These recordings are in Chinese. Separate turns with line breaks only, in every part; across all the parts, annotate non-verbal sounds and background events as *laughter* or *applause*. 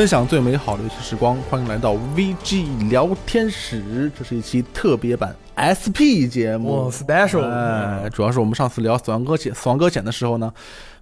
分享最美好的游戏时光，欢迎来到 VG 聊天室。这是一期特别版 SP 节目
哇，special
哎，主要是我们上次聊《死亡搁浅》《死亡搁浅》的时候呢，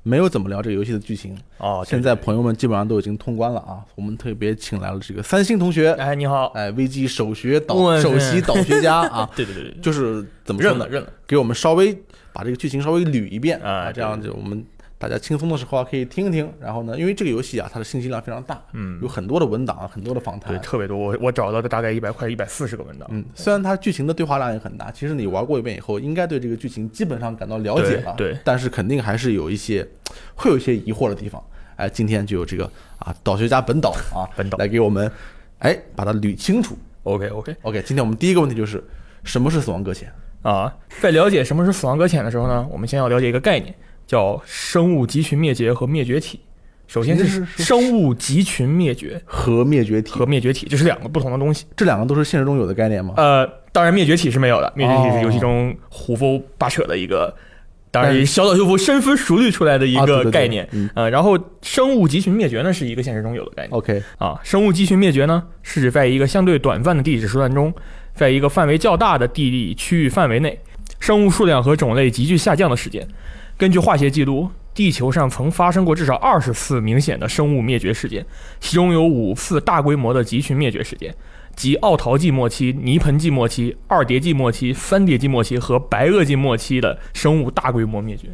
没有怎么聊这个游戏的剧情。
哦，
现在朋友们基本上都已经通关了啊。我们特别请来了这个三星同学，
哎，你好，
哎，VG 首学导首席导学家啊，*laughs*
对对对对，
就是怎么说呢
认了？认了，
给我们稍微把这个剧情稍微捋一遍
啊
啊，这样就我们大家轻松的时候啊可以听一听。然后呢，因为这个游戏啊，它的信息量非常大，
嗯
有很多的文档啊，很多的访谈
对，
谈。
特别多，我我找到的大概一百快一百四十个文档，
嗯，虽然它剧情的对话量也很大，其实你玩过一遍以后，应该对这个剧情基本上感到了解了。
对对
但是肯定还是有一些会有一些疑惑的地方。哎，今天就有这个啊导学家本导啊
本导
来给我们哎把它捋清楚。
OK OK
OK，今天我们第一个问题就是什么是死亡搁浅？
啊，在了解什么是死亡搁浅的时候呢，我们先要了解一个概念，叫生物集群灭绝和灭绝体。首先是生物集群灭绝
和灭绝体
和灭绝体，这是两个不同的东西。
这两个都是现实中有的概念吗？
呃，当然灭绝体是没有的，灭绝体
哦
是游戏中胡诌八扯的一个，当然
但
小岛秀夫深思熟虑出来的一个概念。
嗯
呃，然后生物集群灭绝呢是一个现实中有的概念。
，OK，
啊，生物集群灭绝呢，是指在一个相对短暂的地质时段中，在一个范围较大的地理区域范围内，生物数量和种类急剧下降的事件。根据化学记录，地球上曾发生过至少二十次明显的生物灭绝事件，其中有五次大规模的集群灭绝事件，即奥陶纪末期、泥盆纪末期、二叠纪末期、三叠纪末期和白垩纪末期的生物大规模灭绝。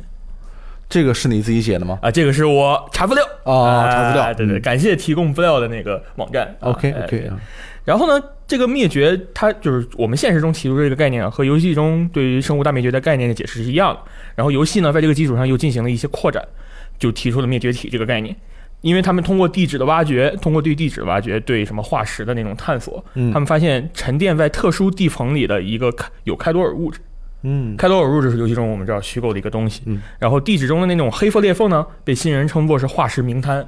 这个是你自己写的吗？
啊，这个是我查资料
啊查资料
哎对对，
嗯
感谢提供资料的那个网站。啊
OK
哎
OK
对
啊，
然后呢，这个灭绝它就是我们现实中提出这个概念啊，和游戏中对于生物大灭绝的概念的解释是一样的。然后游戏呢，在这个基础上又进行了一些扩展，就提出了灭绝体这个概念。因为他们通过地质的挖掘，通过对地质的挖掘，对什么化石的那种探索，
嗯
他们发现沉淀在特殊地层里的一个有开多尔物质。
嗯
开多尔物质是游戏中我们知道虚构的一个东西。
嗯
然后地质中的那种黑色裂缝呢，被新人称作是化石名滩，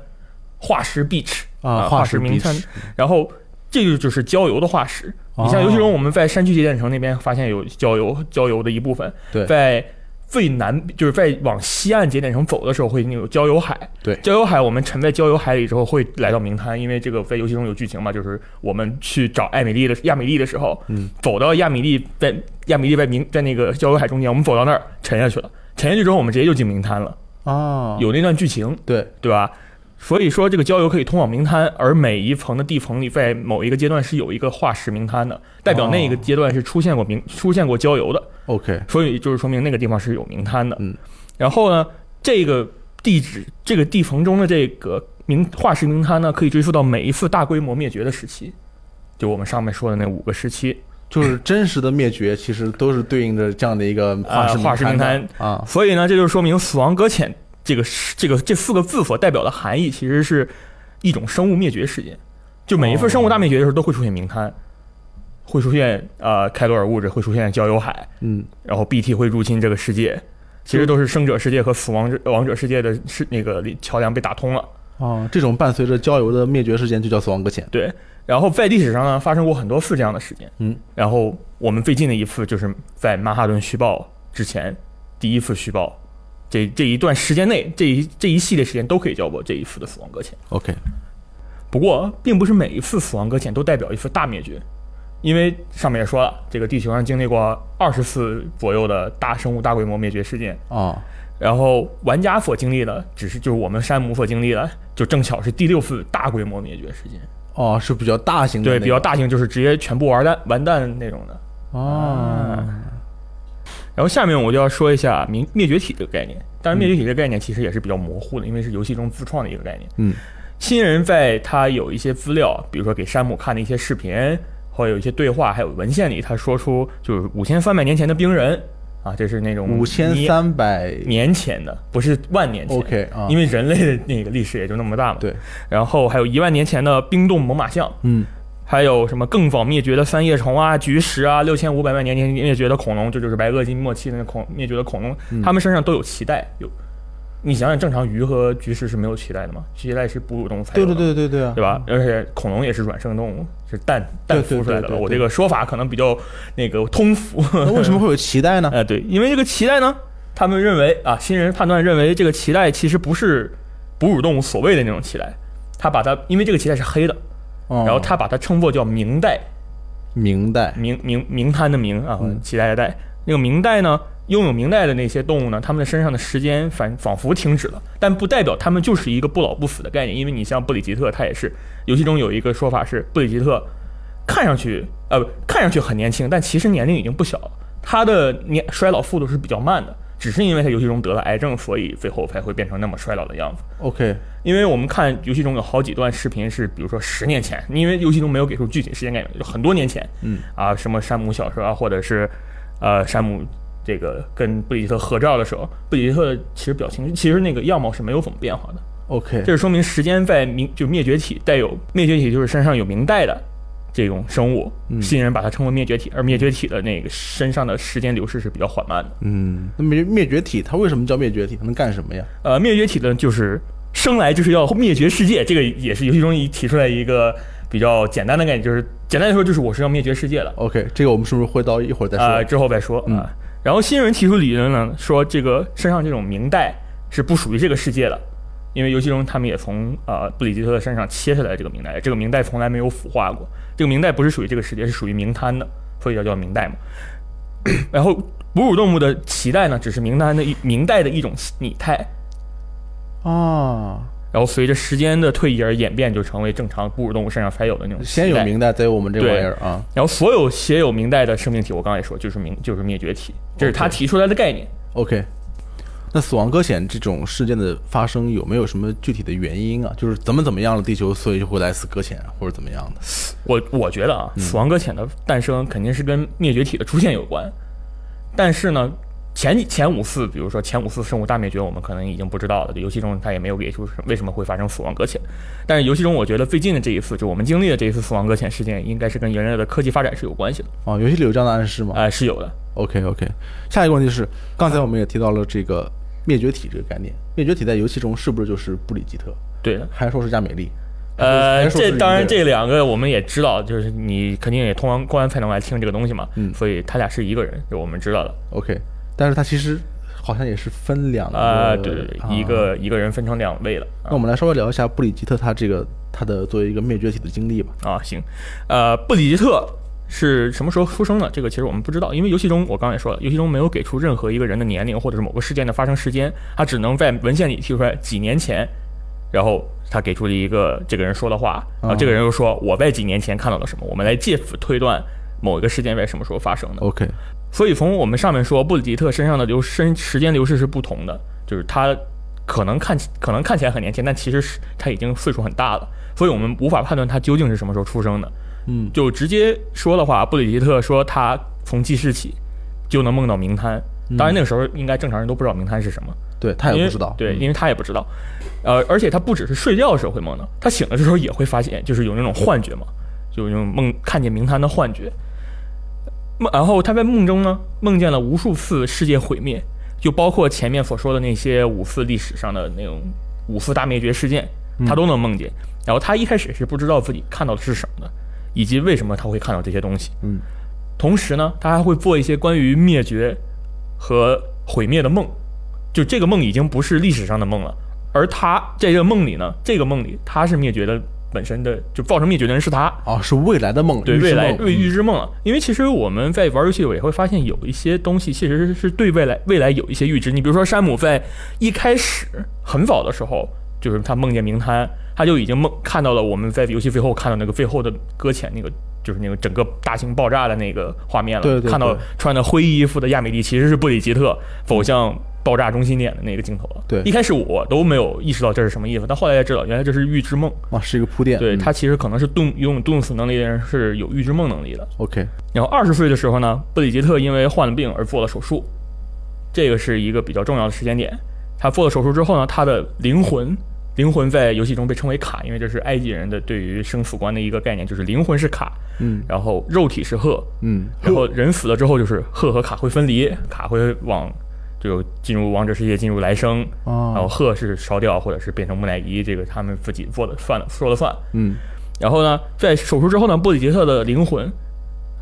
化石 beach
啊，
化
石
名滩。然后这个就是郊游的化石。
哦
你像游戏中我们在山区节点城那边发现有郊游郊游的一部分，
对
在最南就是在往西岸节点城走的时候会有郊游海。
对
焦油海我们沉在郊游海里之后会来到明滩，因为这个在游戏中有剧情嘛，就是我们去找艾米丽的亚米丽的时候，
嗯，
走到亚米丽在亚米丽在明在那个郊游海中间，我们走到那儿沉下去了，沉下去之后我们直接就进明滩了，
啊，
有那段剧情。
对
对吧？所以说这个焦油可以通往明滩，而每一层的地层里，在某一个阶段是有一个化石明滩的，代表那个阶段是出现过明出现过焦油的
，OK。
所以就是说明那个地方是有明滩的。
嗯，
然后呢，这个地址这个地层中的这个明化石明滩呢，可以追溯到每一次大规模灭绝的时期，就我们上面说的那五个时期。
就是真实的灭绝，其实都是对应着这样的一个化石
啊化石名
滩啊，
所以呢，这就说明死亡搁浅这个这个这四个字所代表的含义，其实是一种生物灭绝事件。就每一次生物大灭绝的时候，都会出现明滩，会出现呃开罗尔物质，会出现焦油海，
嗯
然后 BT 会入侵这个世界，其实都是生者世界和死亡者王者世界的是那个桥梁被打通了。
啊，这种伴随着焦油的灭绝事件就叫死亡搁浅。
对，然后在历史上呢，发生过很多次这样的事件。
嗯，
然后我们最近的一次就是在曼哈顿虚报之前第一次虚报，这这一段时间内，这一这一系列时间都可以叫做这一次的死亡搁浅。
OK
不过，并不是每一次死亡搁浅都代表一次大灭绝，因为上面也说了，这个地球上经历过二十次左右的大生物大规模灭绝事件，
啊，
然后玩家所经历的，只是就是我们山姆所经历的，就正巧是第六次大规模灭绝事件。
哦，是比较大型的那
对，比较大型，就是直接全部完蛋完蛋那种的。
啊，
然后下面我就要说一下灭灭绝体这个概念。当然，灭绝体这个概念其实也是比较模糊的，因为是游戏中自创的一个概念。
嗯
新人在他有一些资料，比如说给山姆看的一些视频，或者有一些对话，还有文献里，他说出就是五千三百年前的冰人啊，这是那种
五千三百
年前的，不是万年前。
OK 啊，
因为人类的那个历史也就那么大嘛。
对，
然后还有一万年前的冰冻猛犸象，
嗯
还有什么更早灭绝的三叶虫啊、菊石啊，六千五百万年前灭绝的恐龙，这就是白垩纪末期的那恐灭绝的恐龙，
嗯
它们身上都有脐带。有，你想想，正常鱼和菊石是没有脐带的嘛？脐带是哺乳动物才有
对
的，
对对对对啊，
对吧？而且恐龙也是卵生动物，是蛋蛋孵出来的我这个说法可能比较那个通俗。
那为什么会有 *laughs* 脐带呢？
哎，对，因为这个脐带呢，他们认为啊，新人判断认为这个脐带其实不是哺乳动物所谓的那种脐带，他把它因为这个脐带是黑的，
哦。
然后他把它称作叫明代，
明代。
明明明滩的明啊
嗯，
脐带的带。那个明代呢，拥有明代的那些动物呢，它们的身上的时间反仿佛停止了，但不代表它们就是一个不老不死的概念。因为你像布里吉特，它也是游戏中有一个说法是布里吉特看上去呃不看上去很年轻，但其实年龄已经不小了，他的年衰老速度是比较慢的，只是因为他游戏中得了癌症，所以最后才会变成那么衰老的样子。
OK，
因为我们看游戏中有好几段视频是，比如说十年前，因为游戏中没有给出具体时间概念，就很多年前，
嗯。
啊，什么山姆小时候啊，或者是呃山姆这个跟布里吉特合照的时候，布里吉特其实表情其实那个样貌是没有怎么变化的
，OK，
这是说明时间在明就灭绝体带有灭绝体就是身上有明代的这种生物，
嗯
新人把它称为灭绝体，而灭绝体的那个身上的时间流逝是比较缓慢的。
嗯，那灭灭绝体它为什么叫灭绝体？它能干什么呀？
呃，灭绝体呢，就是生来就是要灭绝世界，这个也是游戏中一提出来一个比较简单的概念，就是简单来说就是我是要灭绝世界的。
OK，这个我们是不是会到一会儿再说？
啊、之后再说啊、
嗯
然后新人提出理论呢，说这个身上这种明代是不属于这个世界的，因为游戏中他们也从呃布里吉特的身上切下来这个明代，这个明代从来没有腐化过，这个明代不是属于这个世界，是属于明滩的，所以叫叫明代嘛。*coughs* 然后哺乳动物的脐带呢，只是明滩的一明代的一种拟态，
啊，
然后随着时间的推移而演变，就成为正常哺乳动物身上才有的那种
先有明代，再有我们这玩意儿啊。
然后所有写有明代的生命体，我刚才也说，就是明就是灭绝体，这是他提出来的概念。
OK，那死亡搁浅这种事件的发生有没有什么具体的原因啊？就是怎么怎么样了地球，所以就会来死搁浅，或者怎么样的？
我我觉得啊，死亡搁浅的诞生肯定是跟灭绝体的出现有关，但是呢，前前五次，比如说前五次生物大灭绝，我们可能已经不知道了。游戏中它也没有给出为什么会发生死亡搁浅，但是游戏中我觉得最近的这一次，就我们经历的这一次死亡搁浅事件，应该是跟人类的科技发展是有关系的，
啊，游戏里有这样的暗示吗
啊、是有的。
？OK OK，下一个问题是，刚才我们也提到了这个灭绝体这个概念，灭绝体在游戏中是不是就是布里吉特，
对，
还是说是加美丽？
呃，这当然这两个我们也知道，就是你肯定也通完关才能来听这个东西嘛，
嗯
所以他俩是一个人，就我们知道的。
OK，但是他其实好像也是分两个，
啊、对对对，
啊
一个一个人分成两位了。啊
那我们来稍微聊一下布里吉特他这个他的作为一个灭绝体的经历吧。
啊，行，呃，布里吉特是什么时候出生的？这个其实我们不知道，因为游戏中我刚才也说了，游戏中没有给出任何一个人的年龄或者是某个事件的发生时间，他只能在文献里提出来几年前，然后他给出了一个这个人说的话，然后这个人又说我在几年前看到了什么，我们来借此推断某一个事件在什么时候发生的。
OK，
所以从我们上面说，布里吉特身上的流身时间流逝是不同的，就是他可能看起可能看起来很年轻，但其实是他已经岁数很大了，所以我们无法判断他究竟是什么时候出生的。
嗯，
就直接说的话，布里吉特说他从记事起就能梦到名滩。当然那个时候应该正常人都不知道名滩是什么，
对他也不知道，
对，
嗯
因为他也不知道。呃，而且他不只是睡觉的时候会梦到，他醒的时候也会发现，就是有那种幻觉嘛，就有那种梦看见名滩的幻觉。梦，然后他在梦中呢，梦见了无数次世界毁灭，就包括前面所说的那些五次历史上的那种五次大灭绝事件，他都能梦见。然后他一开始是不知道自己看到的是什么的，以及为什么他会看到这些东西。
嗯，
同时呢，他还会做一些关于灭绝和毁灭的梦，就这个梦已经不是历史上的梦了，而他在这个梦里呢，这个梦里他是灭绝的本身的，就造成灭绝的人是他。
哦，是未来的梦，
对
梦
未来未预知梦了，因为其实我们在玩游戏也会发现有一些东西其实是对未来未来有一些预知。你比如说山姆在一开始很早的时候，就是他梦见明滩，他就已经梦看到了我们在游戏最后看到那个最后的搁浅那个。就是那个整个大型爆炸的那个画面了，
对对
看到穿的灰衣服的亚美丽其实是布里吉特走向爆炸中心点的那个镜头了。
对
一开始我都没有意识到这是什么意思，但后来才知道原来这是预知梦。
啊，是一个铺垫，
对，
嗯
他其实可能是动拥有动死能力的人是有预知梦能力的。
OK，
然后二十岁的时候呢，布里吉特因为患了病而做了手术，这个是一个比较重要的时间点。他做了手术之后呢，他的灵魂，灵魂在游戏中被称为卡，因为这是埃及人的对于生死观的一个概念，就是灵魂是卡，
嗯。
然后肉体是鹤，
嗯，
然后人死了之后就是鹤和卡会分离，卡会往就进入王者世界，进入来生，然后
哦，
鹤是烧掉或者是变成木乃伊，这个他们自己做的算了说了算。
嗯，
然后呢，在手术之后呢，布里吉特的灵魂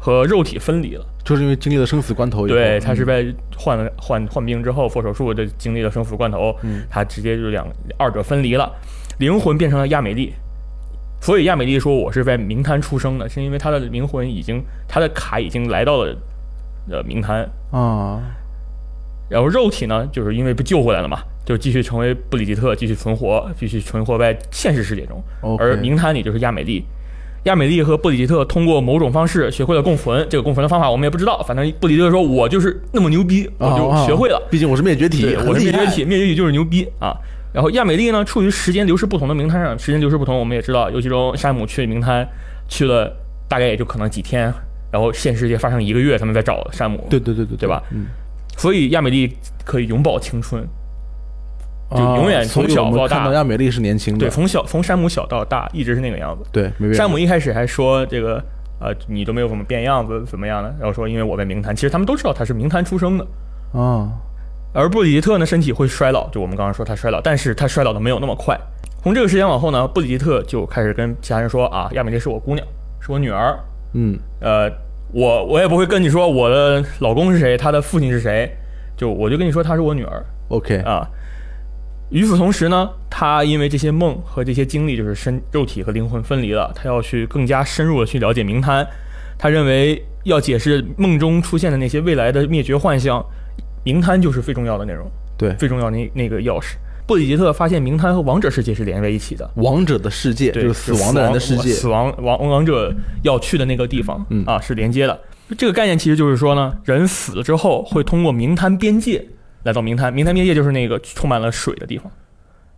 和肉体分离了。
就是因为经历了生死关头，
对，他是
嗯
在患了患患病之后做手术的，经历了生死关头，
嗯
他直接就两二者分离了，灵魂变成了亚美丽，所以亚美丽说我是在冥滩出生的，是因为他的灵魂已经，他的卡已经来到了呃冥滩，
啊，
然后肉体呢，就是因为被救回来了嘛，就继续成为布里吉特，继续存活，继续存活在现实世界中。而冥滩里就是亚美丽。亚美丽和布里吉特通过某种方式学会了共存，这个共存的方法我们也不知道，反正布里吉特说我就是那么牛逼，我就
啊
学会了。
毕竟我是灭绝体，
我是灭绝体，灭绝体就是牛逼啊。然后亚美丽呢，处于时间流逝不同的名滩上，时间流逝不同，我们也知道，游戏中山姆去名滩去了大概也就可能几天，然后现实世界发生一个月，他们在找山姆，
对对对对
对吧？
嗯，
所以亚美丽可以永葆青春，就
啊
永远从小到大
看到亚美丽是年轻的，
对，从小从山姆小到大一直是那个样子。
对，没
山姆一开始还说这个呃你都没有怎么变样子怎么样的，然后说因为我在名坛，其实他们都知道他是名坛出生的。
啊，
而布里吉特呢，身体会衰老，就我们刚刚说他衰老，但是他衰老的没有那么快。从这个时间往后呢，布里吉特就开始跟其他人说啊，亚美丽是我姑娘，是我女儿，
嗯，
呃，我我也不会跟你说我的老公是谁，他的父亲是谁，就我就跟你说她是我女儿
OK，
啊。与此同时呢，他因为这些梦和这些经历，就是身肉体和灵魂分离了，他要去更加深入的去了解冥滩。他认为要解释梦中出现的那些未来的灭绝幻象，冥滩就是最重要的内容。
对，
最重要的那那个钥匙。布里吉特发现冥滩和王者世界是连在一起的，
王者的世界，就是死亡的人的世界，
死亡王王者要去的那个地方，
嗯
啊是连接的。这个概念其实就是说呢，人死了之后会通过冥滩边界来到明滩，明滩边界就是那个充满了水的地方，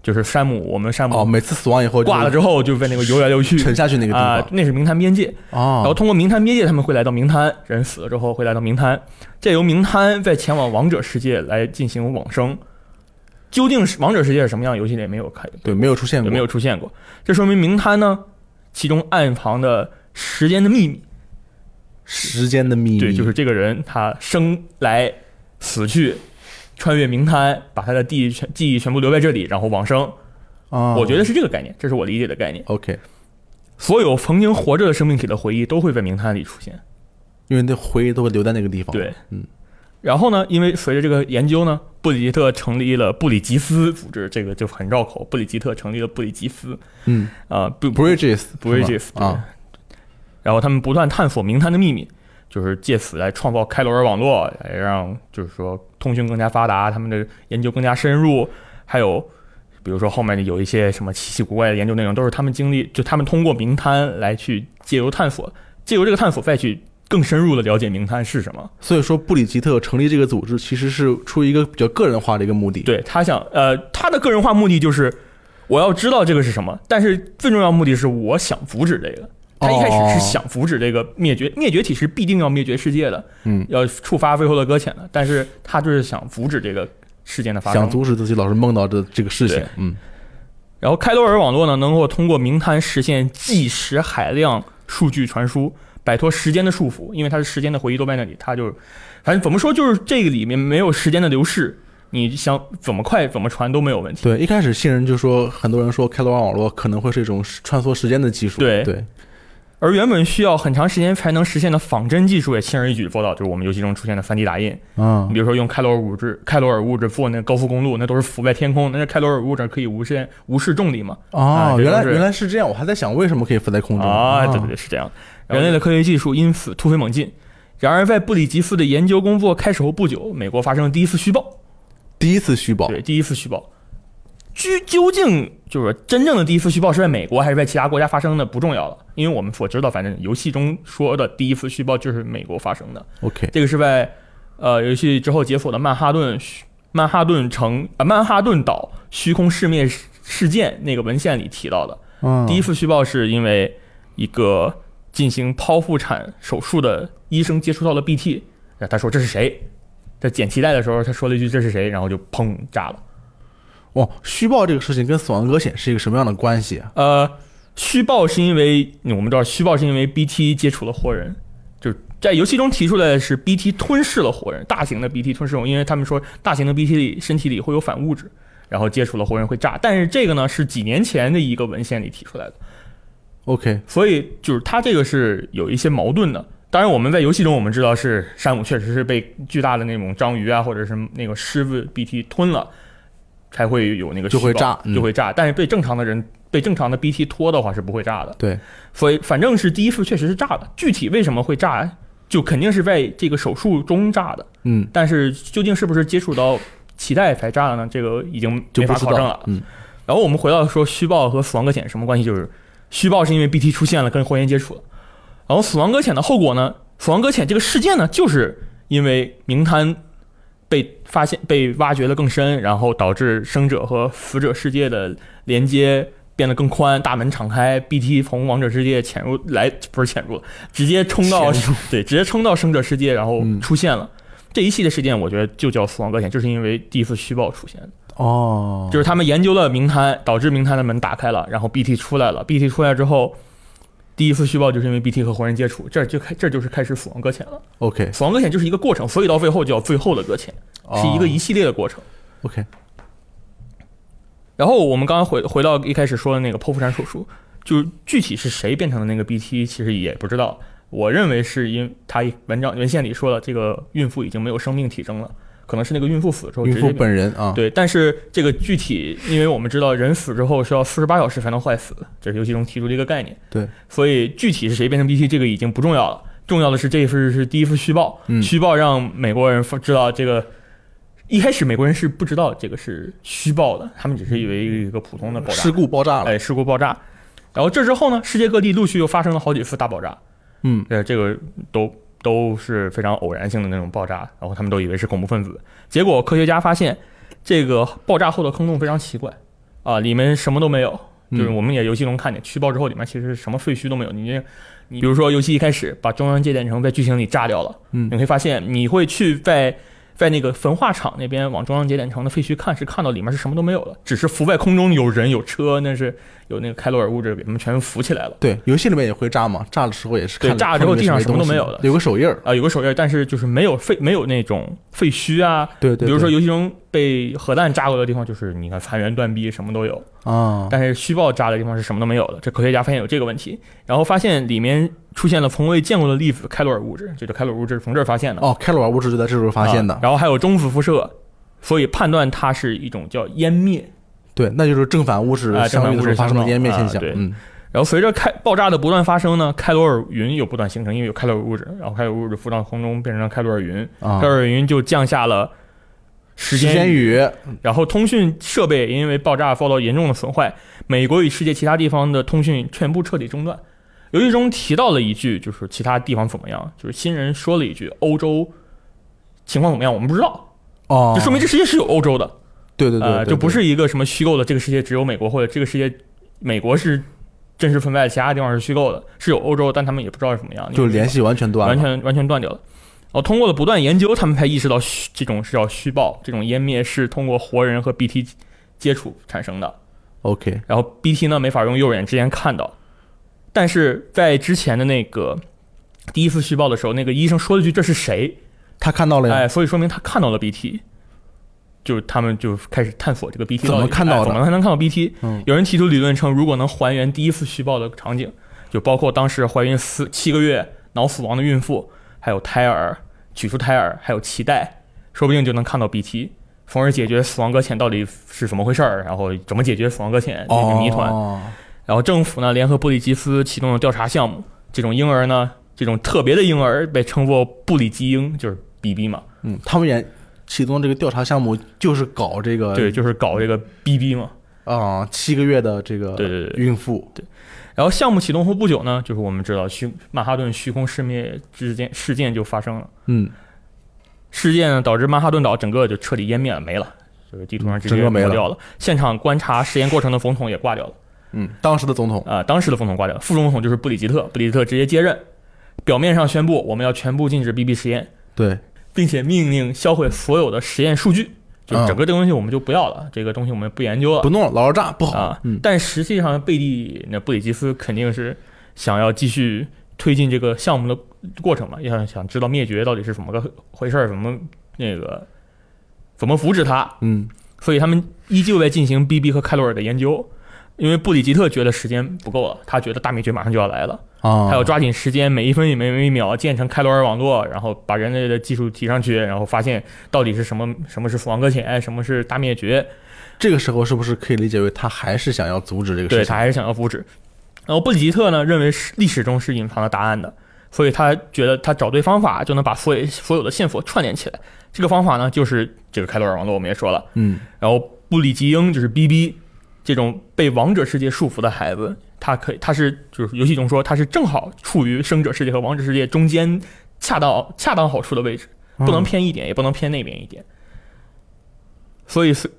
就是山姆，我们山
哦，
姆
每次死亡以后
挂了之
后
后就被那个游来游去
沉下去那个地
啊、
方
那是明滩边界。
啊，
然后通过明滩边界，他们会来到明滩，人死了之后会来到明滩，再由明滩再前往王者世界来进行往生。究竟是王者世界是什么样？游戏里也没有开，
对没有出现过，
没有出现过。这说明明滩呢，其中暗藏的时间的秘密。
时间的秘密，
对，就是这个人他生来死去，穿越冥滩，把他的记忆全记忆全部留在这里，然后往生。
啊，
我觉得是这个概念，这是我理解的概念。
OK，
所有曾经活着的生命体的回忆都会在冥滩里出现。
因为那回忆都会留在那个地方，
对，
嗯。
然后呢，因为随着这个研究呢，布里吉特成立了布里吉斯组织，这个就很绕口。布里吉特成立了布里吉斯
嗯
啊，不
Bridges
Bridges
是吧啊，
然后他们不断探索冥滩的秘密，就是借此来创造开罗尔网络，来让就是说通讯更加发达，他们的研究更加深入，还有比如说后面有一些什么奇奇怪怪的研究内容，都是他们经历，就他们通过名滩来去借由探索，借由这个探索再去更深入的了解冥滩是什么。
所以说布里吉特成立这个组织其实是出于一个比较个人化的一个目的，，
对他想，呃，他的个人化目的就是我要知道这个是什么，但是最重要目的是我想阻止这个。他一开始是想阻止这个灭绝，灭绝体是必定要灭绝世界的，
嗯，
要触发最后的搁浅的，但是他就是想阻止这个事件的发生。
想阻止自己老是梦到的这个事情，嗯，
然后开罗尔网络呢，能够通过明滩实现即时海量数据传输，摆脱时间的束缚，因为它是时间的回忆都在那里，它就反正怎么说就是这个里面没有时间的流逝，你想怎么快怎么传都没有问题。
对，一开始新人就说，很多人说开罗尔网络可能会是一种穿梭时间的技术，
对。
对，
而原本需要很长时间才能实现的仿真技术也轻而易举做到，就是我们游戏中出现的 3D 打印。
啊
你比如说用开罗尔物质、开罗尔物质做那高速公路，那都是浮在天空，那是开罗尔物质可以无限无视重力嘛？
哦
啊，
原来原来是这样，我还在想为什么可以浮在空中
啊，对对对，是这样。人类的科学技术因此突飞猛进。然而，在布里吉斯的研究工作开始后不久，美国发生了第一次虚报。
第一次虚报，
对，第一次虚报。究究竟就是说真正的第一次虚报是在美国还是在其他国家发生的不重要了，因为我们所知道，反正游戏中说的第一次虚报就是美国发生的。
，OK，
这个是在呃游戏之后解锁的曼哈顿虚曼哈顿城啊、曼哈顿岛虚空世灭事事件那个文献里提到的。
嗯，
第一次虚报是因为一个进行剖腹产手术的医生接触到了 BT，他说这是谁？在剪脐带的时候，他说了一句这是谁，然后就砰炸了。
哦，虚报这个事情跟死亡搁浅是一个什么样的关系啊？
呃，虚报是因为我们知道虚报是因为 BT 接触了活人，就是在游戏中提出来的是 BT 吞噬了活人，大型的 BT 吞噬了，因为他们说大型的 BT 里身体里会有反物质，然后接触了活人会炸。但是这个呢是几年前的一个文献里提出来的
，OK，
所以就是它这个是有一些矛盾的。当然，我们在游戏中我们知道是山姆确实是被巨大的那种章鱼啊，或者是那个狮子 BT 吞了，才会有那个
就会炸嗯
就会炸。但是被正常的人，被正常的 BT 拖的话是不会炸的。
对，
所以反正是第一次确实是炸的，具体为什么会炸，就肯定是在这个手术中炸的。
嗯，
但是究竟是不是接触到脐带才炸的呢？这个已经没法考证了。。
嗯，
然后我们回到说虚报和死亡搁浅什么关系？就是虚报是因为 BT 出现了跟火焰接触了，然后死亡搁浅的后果呢？死亡搁浅这个事件呢，就是因为明滩被发现被挖掘的更深，然后导致生者和死者世界的连接变得更宽，大门敞开，BT 从王者世界潜入来不是潜入，直接冲到 *laughs* 对直接冲到生者世界，然后
嗯
出现了。这一系列事件，我觉得就叫死亡搁浅，就是因为第一次虚报出现的。
哦，
就是他们研究了名滩，导致名滩的门打开了，然后 BT 出来了。BT 出来之后，第一次虚报就是因为 BT 和活人接触，这就开这就是开始死亡搁浅了。
OK，
死亡搁浅就是一个过程，所以到最后叫最后的搁浅，是一个一系列的过程。
哦 OK，
然后我们刚刚回回到一开始说的那个剖腹产手术，就是具体是谁变成的那个 BT，其实也不知道。我认为是因他文章文献里说了，这个孕妇已经没有生命体征了，可能是那个孕妇死了之后直
孕妇本人啊，
对，但是这个具体，因为我们知道人死之后需要四十八小时才能坏死，这是游戏中提出的一个概念。
对，
所以具体是谁变成 BT 这个已经不重要了，重要的是这一份是第一份虚报，
嗯。
虚报让美国人知道这个。一开始美国人是不知道这个是虚报的，他们只是以为一个普通的爆炸。
事故爆炸了，
哎，事故爆炸。然后这之后呢，世界各地陆续又发生了好几次大爆炸，
嗯，
呃，这个都都是非常偶然性的那种爆炸，然后他们都以为是恐怖分子。结果科学家发现，这个爆炸后的坑洞非常奇怪，啊，里面什么都没有，就是
嗯
我们也游戏中看见，虚爆之后里面其实什么废墟都没有。你你比如说游戏一开始把中央节点城在剧情里炸掉了，
嗯
你会发现你会去在。在那个焚化厂那边往中央节点城的废墟看，是看到里面是什么都没有的，只是浮在空中有人有车，那是有那个开罗尔物质给他们全浮起来了。
对，游戏里面也会炸嘛，炸的时候也是看
对炸了之后地上什么都没有了
有个手印儿，
啊、有个手印儿，但是就是没有废没有那种废墟啊，
对对，
比如说游戏中被核弹炸过的地方，就是你看残垣断壁，什么都有。
啊，
但是虚爆炸的地方是什么都没有的。这科学家发现有这个问题，然后发现里面出现了从未见过的粒子开罗尔物质，这个开罗尔物质是从这儿发现的，
哦，开罗尔物质就在这时候发现的。
啊，然后还有中子辐射，所以判断它是一种叫湮灭。
对，那就是正反物质
啊正反物质
发生的湮灭现象
啊对，
嗯，
然后随着开爆炸的不断发生呢，开罗尔云又不断形成，因为有开罗尔物质，然后开罗尔物质浮到空中变成了开罗尔云，
啊。
开，罗尔云就降下了时
时间
雨。
雨，
然后通讯设备因为爆炸遭到严重的损坏，美国与世界其他地方的通讯全部彻底中断。游戏中提到了一句，就是其他地方怎么样，就是新人说了一句欧洲情况怎么样，我们不知道，
哦，
就说明这世界是有欧洲的，
对对对，
就不是一个什么虚构的，这个世界只有美国或者这个世界美国是真实存在的，其他地方是虚构的，是有欧洲，但他们也不知道是什么样，
就联系完全断了，
完全完全断掉了。然后通过了不断研究，他们才意识到虚这种是叫虚报，这种湮灭是通过活人和 BT 接触产生的。
OK，
然后 BT 呢没法用右眼之前看到，但是在之前的那个第一次虚报的时候，那个医生说了句“这是谁
他看到”，了呀，
哎，所以说明他看到了 BT，就是他们就开始探索这个 BT
怎么看到的
哎怎么才能看到 BT？
嗯
有人提出理论称，如果能还原第一次虚报的场景，就包括当时怀孕四七个月脑死亡的孕妇，还有胎儿取出胎儿，还有脐带，说不定就能看到 BT，从而解决死亡搁浅到底是怎么回事儿，然后怎么解决死亡搁浅这个谜团。
哦，
然后政府呢联合布里吉斯启动了调查项目，这种婴儿呢，这种特别的婴儿被称作布里基婴，就是 BB 嘛，
嗯，他们也启动这个调查项目，就是搞这个
对，就是搞这个 BB 嘛。
啊，七个月的这个
对对对。
孕妇，
然后项目启动后不久呢，就是我们知道虚曼哈顿虚空失灭之间事件就发生了，
嗯，
事件呢导致曼哈顿岛整个就彻底湮灭了，没了，就是地图上直接
整个没了。
现场观察实验过程的总统也挂掉了，
嗯，当时的总统，
啊、当时的总统挂掉了，副总统就是布里吉特，布里吉特直接接任，表面上宣布我们要全部禁止 BB 实验，
对，
并且命令销毁所有的实验数据，就整个这个东西我们就不要了，这个东西我们不研究了
不弄了，老是炸不好
啊。
嗯，
但实际上贝蒂那布里吉斯肯定是想要继续推进这个项目的过程嘛，也想想知道灭绝到底是怎么个回事儿，怎么那个怎么扶持他，
嗯，
所以他们依旧在进行 BB 和开罗尔的研究。因为布里吉特觉得时间不够了，他觉得大灭绝马上就要来了，
啊，
他要抓紧时间，每一分每每一秒建成开罗尔网络，然后把人类的技术提上去，然后发现到底是什么什么是死亡搁浅，什么是大灭绝。
这个时候是不是可以理解为他还是想要阻止这个事情？
对他还是想要阻止。然后布里吉特呢认为是历史中是隐藏了答案的，所以他觉得他找对方法就能把所有所有的线索串联起来。这个方法呢就是这个开罗尔网络，我们也说了。
嗯
然后布里吉英就是 BB 这种被王者世界束缚的孩子，他可以它是就是游戏中说它是正好处于生者世界和王者世界中间恰到恰当好处的位置，不能偏一点，也不能偏那边一点。所以随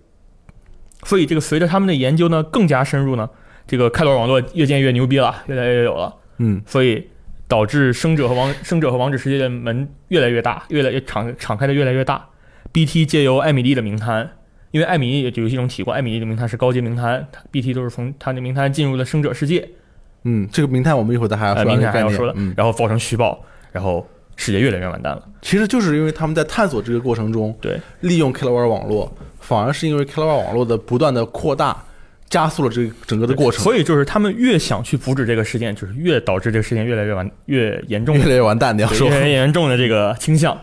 所以这个随着他们的研究呢更加深入呢，这个开罗网络越建越牛逼了，越来越有了。
嗯
所以导致生者和王生者和王者世界的门越来越大，越来越敞敞开的越来越大。BT 借由艾米丽的名摊，因为艾米丽也就游戏中提过，艾米丽的名探是高阶名探，BT 都是从他的名探进入了生者世界，
嗯，这个名探我们一会儿再还要
呃，
说
名
这个概念。
摊还要说了，
嗯，
然后造成虚报，然后世界越来越完蛋了。
其实就是因为他们在探索这个过程中，
对，
利用 k 罗尔网络，反而是因为 k 罗尔网络的不断的扩大，加速了这个整个的过程，
所以就是他们越想去阻止这个事件，就是越导致这个事件越来越完越严重
越，来越完蛋。你要说
对越，来越严重的这个倾向。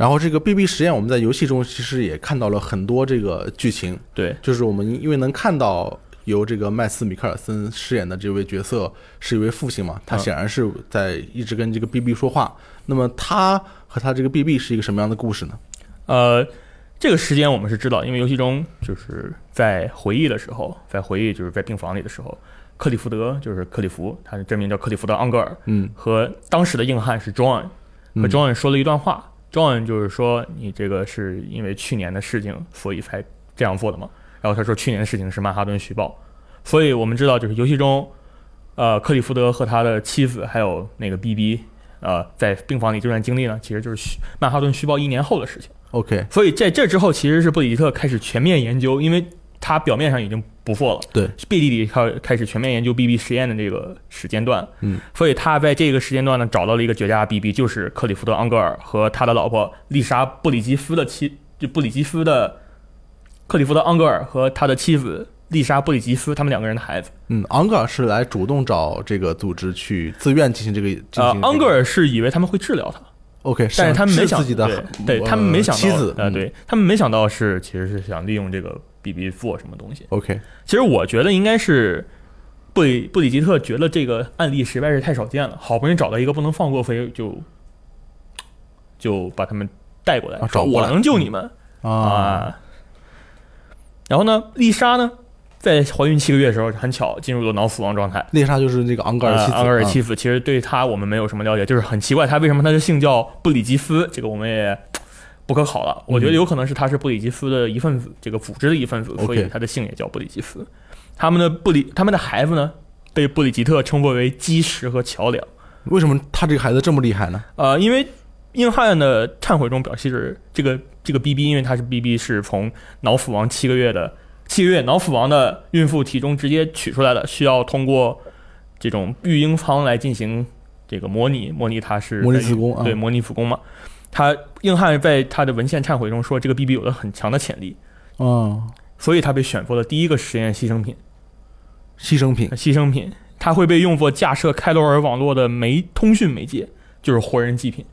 然后这个 BB 实验，我们在游戏中其实也看到了很多这个剧情，
对，
就是我们因为能看到由这个麦斯米克尔森饰演的这位角色是一位父亲嘛，他
嗯
显然是在一直跟这个 BB 说话。那么他和他这个 BB 是一个什么样的故事呢？
呃，这个时间我们是知道，因为游戏中就是在回忆的时候，在回忆就是在病房里的时候，克里福德就是克里夫，他的真名叫克里福德·昂格尔，
嗯
和当时的硬汉是 John，和
嗯
John 说了一段话。John 就是说你这个是因为去年的事情，所以才这样做的嘛。然后他说去年的事情是曼哈顿虚报，所以我们知道就是游戏中，呃，克里福德和他的妻子还有那个 BB，呃，在病房里这段经历呢，其实就是虚曼哈顿虚报一年后的事情。
，OK，
所以在这之后，其实是布里吉特开始全面研究，因为他表面上已经不错了，
对，
背地里开开始全面研究 BB 实验的这个时间段，
嗯，
所以他在这个时间段呢找到了一个绝佳的 BB，就是克里夫德·昂格尔和他的老婆丽莎·布里基夫的妻，就布里基夫的克里夫德·昂格尔和他的妻子丽莎·布里吉斯他们两个人的孩子。
嗯，昂格尔是来主动找这个组织去自愿进行这个进行
呃
这，个
昂格尔是以为他们会治疗他
，OK，
但是他们没想
自己的
对，对他们没想到
妻子，
呃，
嗯。
对他们没想到是其实是想利用这个 BB 做什么东西。
，OK，
其实我觉得应该是布里布里吉特觉得这个案例实在是太少见了，好不容易找到一个不能放过，所以就就把他们带过来，我能救你们、
啊，
啊。然后呢，丽莎呢，在怀孕七个月的时候，很巧进入了脑死亡状态。
丽莎就是那个昂格尔妻子，
呃昂格尔
啊
妻子，其实对她我们没有什么了解，就是很奇怪，她为什么她的姓叫布里吉斯，这个我们也不可考了。我觉得有可能是他是布里吉斯的一份子，这个组织的一份子，所以他的姓也叫布里吉斯。他们的布里，他们的孩子呢，被布里吉特称作为基石和桥梁。
为什么他这个孩子这么厉害呢？
呃，因为硬汉的忏悔中表示，这个这个 BB，因为他是 BB 是从脑死亡七个月的七个月脑死亡的孕妇体中直接取出来的，需要通过这种育婴舱来进行这个模拟，模拟他是
模拟子宫啊
对，模拟子宫嘛。他硬汉在他的文献忏悔中说，这个 BB 有了很强的潜力，
哦，
所以他被选作了第一个实验牺牲品。
牺牲品，
牺牲品，它会被用作架设开罗尔网络的媒通讯媒介，就是活人祭品。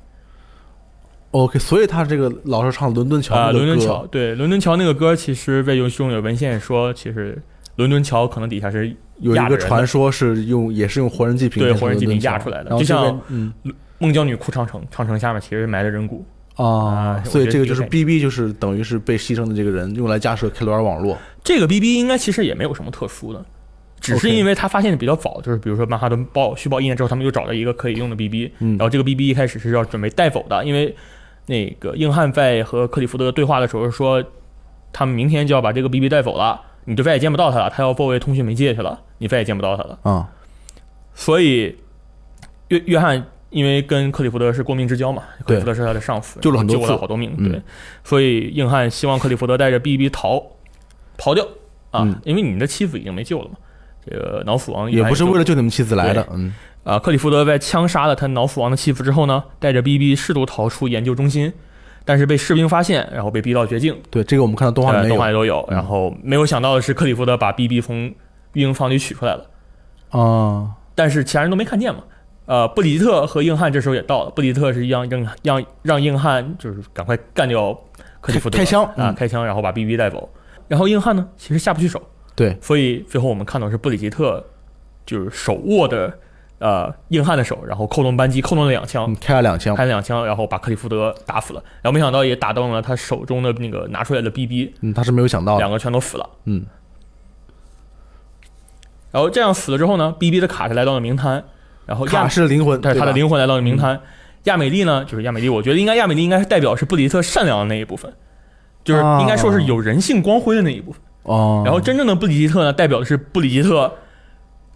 OK，所以他这个老是唱伦敦桥
啊、伦敦桥，对，伦敦桥那个歌，其实在游戏中有文献说，其实伦敦桥可能底下是
有一个传说是用也是用活人祭品
对活人祭品压出来的。就像
嗯
孟姜女哭长城，长城下面其实埋的人骨。
啊
啊，
所以这个就是
我觉得这个
BB 就是等于是被牺牲的这个人用来架设 K 罗尔网络。
这个 BB 应该其实也没有什么特殊的，只是因为他发现的比较早，就是比如说曼哈顿报虚报一年之后，他们又找到一个可以用的 BB，
嗯
然后这个 BB 一开始是要准备带走的，因为那个硬汉在和克里福德对话的时候说，他们明天就要把这个 BB 带走了，你就再也见不到他了，他要作为通讯媒介去了，你再也见不到他了。
啊，
所以约约翰因为跟克里福德是过命之交嘛，克里福德是他的上司，
救了很多次
救了好多命，
嗯。
对，所以硬汉希望克里福德带着 BB 逃逃掉。啊，
嗯。
因为你的妻子已经没救了嘛，这个脑死亡
也不是为
了
了救你们妻子来的，嗯。
啊，克里福德在枪杀了他脑死亡的妻子之后呢，带着 BB 试图逃出研究中心，但是被士兵发现，然后被逼到绝境，
对，这个我们看到动画里
动画里都有，
嗯
然后没有想到的是，克里福德把 BB 从育婴房里取出来了。
啊，
但是其他人都没看见嘛。呃，布里吉特和硬汉这时候也到了，布里吉特是让让让让硬汉就是赶快干掉克里福德
开开枪
啊，
嗯
开枪，然后把 BB 带走。然后硬汉呢其实下不去手，
对，
所以最后我们看到是布里吉特就是手握的呃硬汉的手，然后扣动扳机，扣动了两枪
嗯，，开了两枪
开，了两枪，然后把克里福德打死了，然后没想到也打动了他手中的那个拿出来的 BB，
嗯，他是没有想到，
两个全都死了。
嗯，
然后这样死了之后呢，BB 的卡是来到了明滩，然后亚
卡是灵魂，
但是他的灵魂来到了名滩。亚美丽呢，就是亚美丽，我觉得应该亚美丽应该是代表是布里吉特善良的那一部分，就是
啊
应该说是有人性光辉的那一部分。
哦，
然后真正的布里吉特呢，代表的是布里吉特，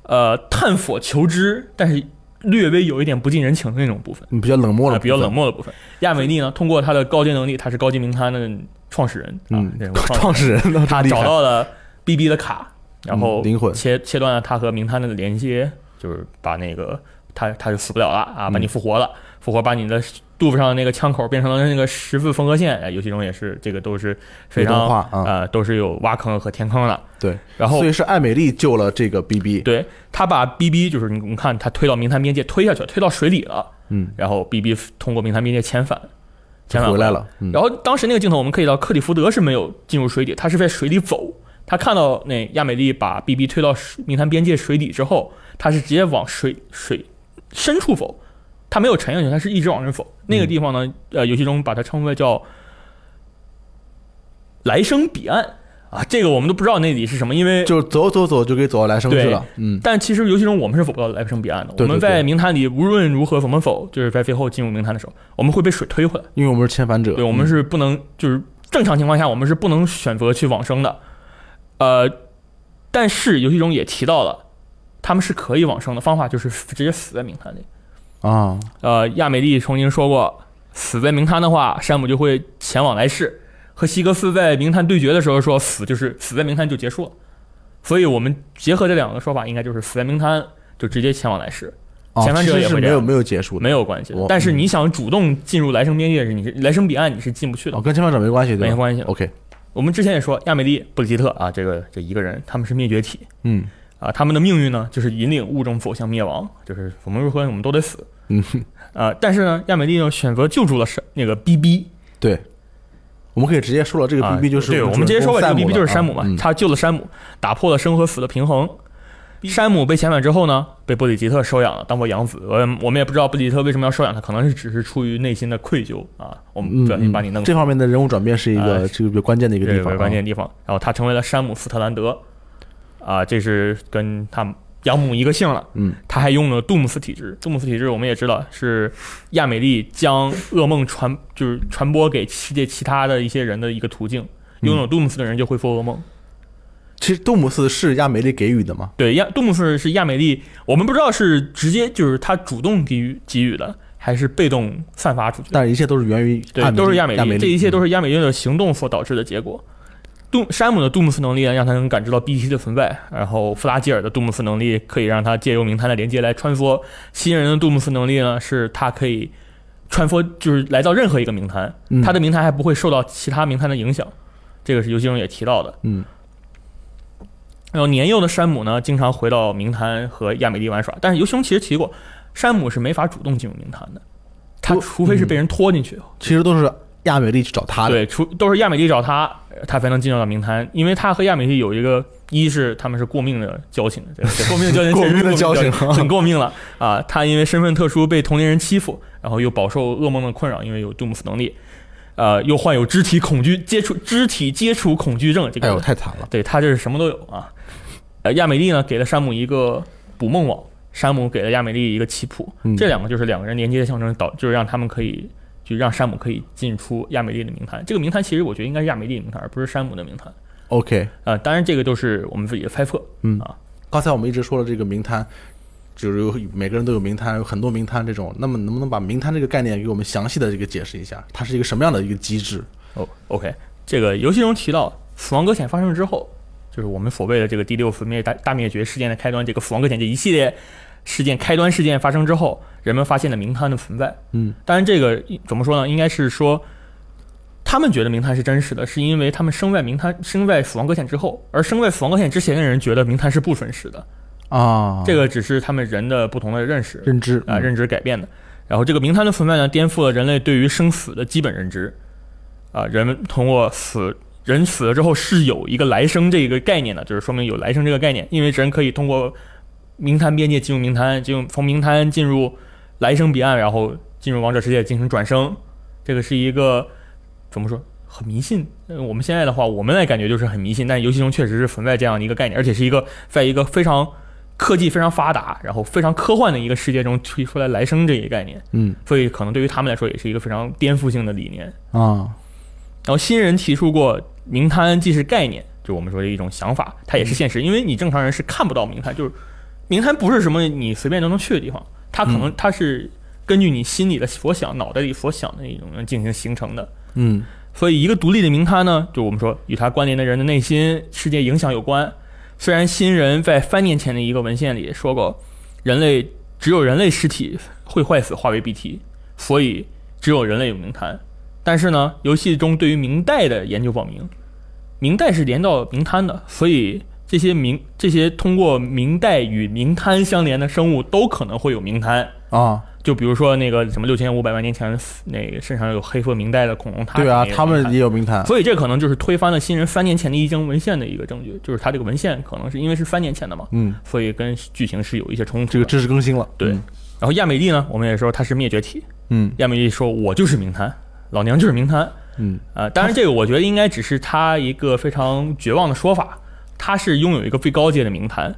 呃，探索求知，但是略微有一点不近人情的那种部分，
嗯比较冷漠
啊、
了，
比较冷，漠的部分。亚美丽呢，通过她的高阶能力，她是高级名滩的创始人，啊
嗯创始人呢，
他找到了 BB 的卡，然后
嗯灵魂
切切断了他和名滩的连接，就是把那个他他就死不了了啊，
嗯
把你复活了，复活把你的肚子上的那个枪口变成了那个十字缝合线，哎，游戏中也是这个都是非常
啊
呃都是有挖坑和填坑的，
对，
然后
所以是艾美丽救了这个 BB，
对他把 BB 就是你你看他推到明滩边界推下去了，推到水里了，
嗯，
然后 BB 通过明滩边界遣返，遣返。
回来了，嗯，
然后当时那个镜头，我们可以到克里福德是没有进入水底，他是在水里走。他看到那亚美丽把 BB 推到水冥滩边界水底之后，他是直接往水水深处否，他没有沉下去，他是一直往上否。那个地方呢，呃，游戏中把它称为叫来生彼岸。啊，这个我们都不知道那里是什么，因为
就是走走走就可以走到来生去了，嗯，
但其实游戏中我们是走不到来生彼岸的。
对对
我们在冥滩里无论如何怎么否，就是在最后进入冥滩的时候，我们会被水推回来。
因为我们是遣返者，
对，我们
嗯。
是不能，就是正常情况下我们是不能选择去往生的，呃，但是游戏中也提到了，他们是可以往生的方法，就是直接死在冥滩里。
啊，
呃，亚美利曾经说过，死在冥滩的话，山姆就会前往来世。和希格斯在冥滩对决的时候说，死就是死在冥滩就结束了。所以我们结合这两个说法，应该就是死在冥滩就直接前往来世，
哦
遣返者也
没有没有结束的，
没有关系。但是你想主动进入来生边界时，你是来生彼岸你是进不去的
哦，。跟遣返者没关系，对？
没关系
OK，
我们之前也说，亚美利、布里吉特啊，这个这一个人，他们是灭绝体
嗯
啊，他们的命运呢，就是引领物种走向灭亡，就是我们如何我们都得死
嗯，*laughs*
啊。但是呢，亚美利呢选择救助了山那个 BB
对，我们可以直接说了，这个
啊
，BB 就是
对，我
们
们直接说吧，这个 BB 就是山姆嘛，
嗯
他救了山姆，打破了生和死的平衡。山姆被遣返之后呢，被布里吉特收养了，当做养子。我我们也不知道布里吉特为什么要收养他，可能是只是出于内心的愧疚啊，我们
嗯，
不小心把你弄
这方面的人物转变是一
啊
个这个比较关键的一个地方
关键地方。然后他成为了山姆斯特兰德，啊，这是跟他养母一个姓了。
嗯，
他还用了杜姆斯体质，杜姆斯体质我们也知道是亚美丽将噩梦传就是传播给世界其他的一些人的一个途径。拥有杜姆斯的人就会做噩梦。
其实杜姆斯是亚美丽给予的吗，
对，亚杜姆斯是亚美丽，我们不知道是直接就是他主动给予给予的，还是被动散发出去的。
但一切都是源于
对，都是亚美
丽
这一切都
是
是亚美丽的行动所导致的结果。杜山姆的杜姆斯能力呢，让他能感知到 BT 的存在；然后弗拉基尔的杜姆斯能力可以让他借由冥滩的连接来穿梭；新人的杜姆斯能力呢，是他可以穿梭，就是来到任何一个冥滩，
嗯
他的冥滩还不会受到其他冥滩的影响。这个是游戏中也提到的。
嗯
然后年幼的山姆呢，经常回到名滩和亚美丽玩耍，但是游戏中其实提过，山姆是没法主动进入名滩的，他除非是被人拖进去。
其实都是亚美丽去找他的，
对，除都是亚美丽找他，他才能进入到名单，因为他和亚美丽有一个，一是他们是过命的交情，这这过命的交情，
过命的交情 *laughs*
很过命了啊！他因为身份特殊被同龄人欺负，然后又饱受噩梦的困扰，因为有杜姆斯能力，呃，又患有肢体恐惧接触肢体接触恐惧症，这个
哎呦太惨了，
对他这是什么都有啊。呃，亚美丽呢给了山姆一个捕梦网，山姆给了亚美丽一个棋谱，
嗯
这两个就是两个人连接的象征，导就是让他们可以就让山姆可以进出亚美利的名滩。这个名滩其实我觉得应该是亚美丽的冥滩，而不是山姆的名滩。
OK，
呃，当然这个都是我们自己的猜测。
嗯
啊，
刚才我们一直说了这个名滩，就是有每个人都有名滩，有很多名滩这种，那么能不能把名滩这个概念给我们详细的这个解释一下？它是一个什么样的一个机制？
哦，OK，这个游戏中提到死亡搁浅发生之后，就是我们所谓的这个第六次灭大大灭绝事件的开端，这个死亡搁浅这一系列事件开端事件发生之后，人们发现了明滩的存在。
嗯，
当然，这个怎么说呢？应该是说，他们觉得明滩是真实的，是因为他们生在明滩，生在死亡搁浅之后，而生在死亡搁浅之前的人觉得明滩是不真实的。
啊，
这个只是他们人的不同的认识
认知
啊、
嗯
认知改变的。然后这个明滩的存在呢，颠覆了人类对于生死的基本认知。啊、人们通过死人死了之后是有一个来生这个概念的，就是说明有来生这个概念，因为人可以通过冥滩边界进入冥滩，进入从冥滩进入来生彼岸，然后进入王者世界进行转生。这个是一个怎么说？很迷信。呃我们现在的话，我们来感觉就是很迷信，但游戏中确实是存在这样的一个概念，而且是一个在一个非常科技非常发达，然后非常科幻的一个世界中推出来来生这一概念，
嗯
所以可能对于他们来说也是一个非常颠覆性的理念。
啊，
然后新人提出过冥滩既是概念，就我们说的一种想法，它也是现实，因为你正常人是看不到冥滩，就是冥滩不是什么你随便都能去的地方，它可能它是根据你心里的所想、脑袋里所想的那种进行形成的。
嗯
所以，一个独立的名滩呢，就我们说与它关联的人的内心世界影响有关。虽然新人在三年前的一个文献里说过，人类只有人类尸体会坏死，化为 BT，所以只有人类有名滩。但是呢，游戏中对于明代的研究表明，明代是连到名滩的，所以这些明这些通过明代与明滩相连的生物都可能会有明滩。
啊，
就比如说那个什么六千五百万年前那个身上有黑色明代的恐龙，它
对啊，他们也有明滩，
所以这可能就是推翻了新人三年前的一经文献的一个证据，就是他这个文献可能是因为是三年前的嘛，
嗯，
所以跟剧情是有一些冲突。
这个知识更新了，
对。
嗯。
然后亚美丽呢，我们也说它是灭绝体，
嗯。
亚美丽说我就是明滩，老娘就是明滩。
嗯。
啊、当然这个我觉得应该只是他一个非常绝望的说法，他是拥有一个最高阶的名摊。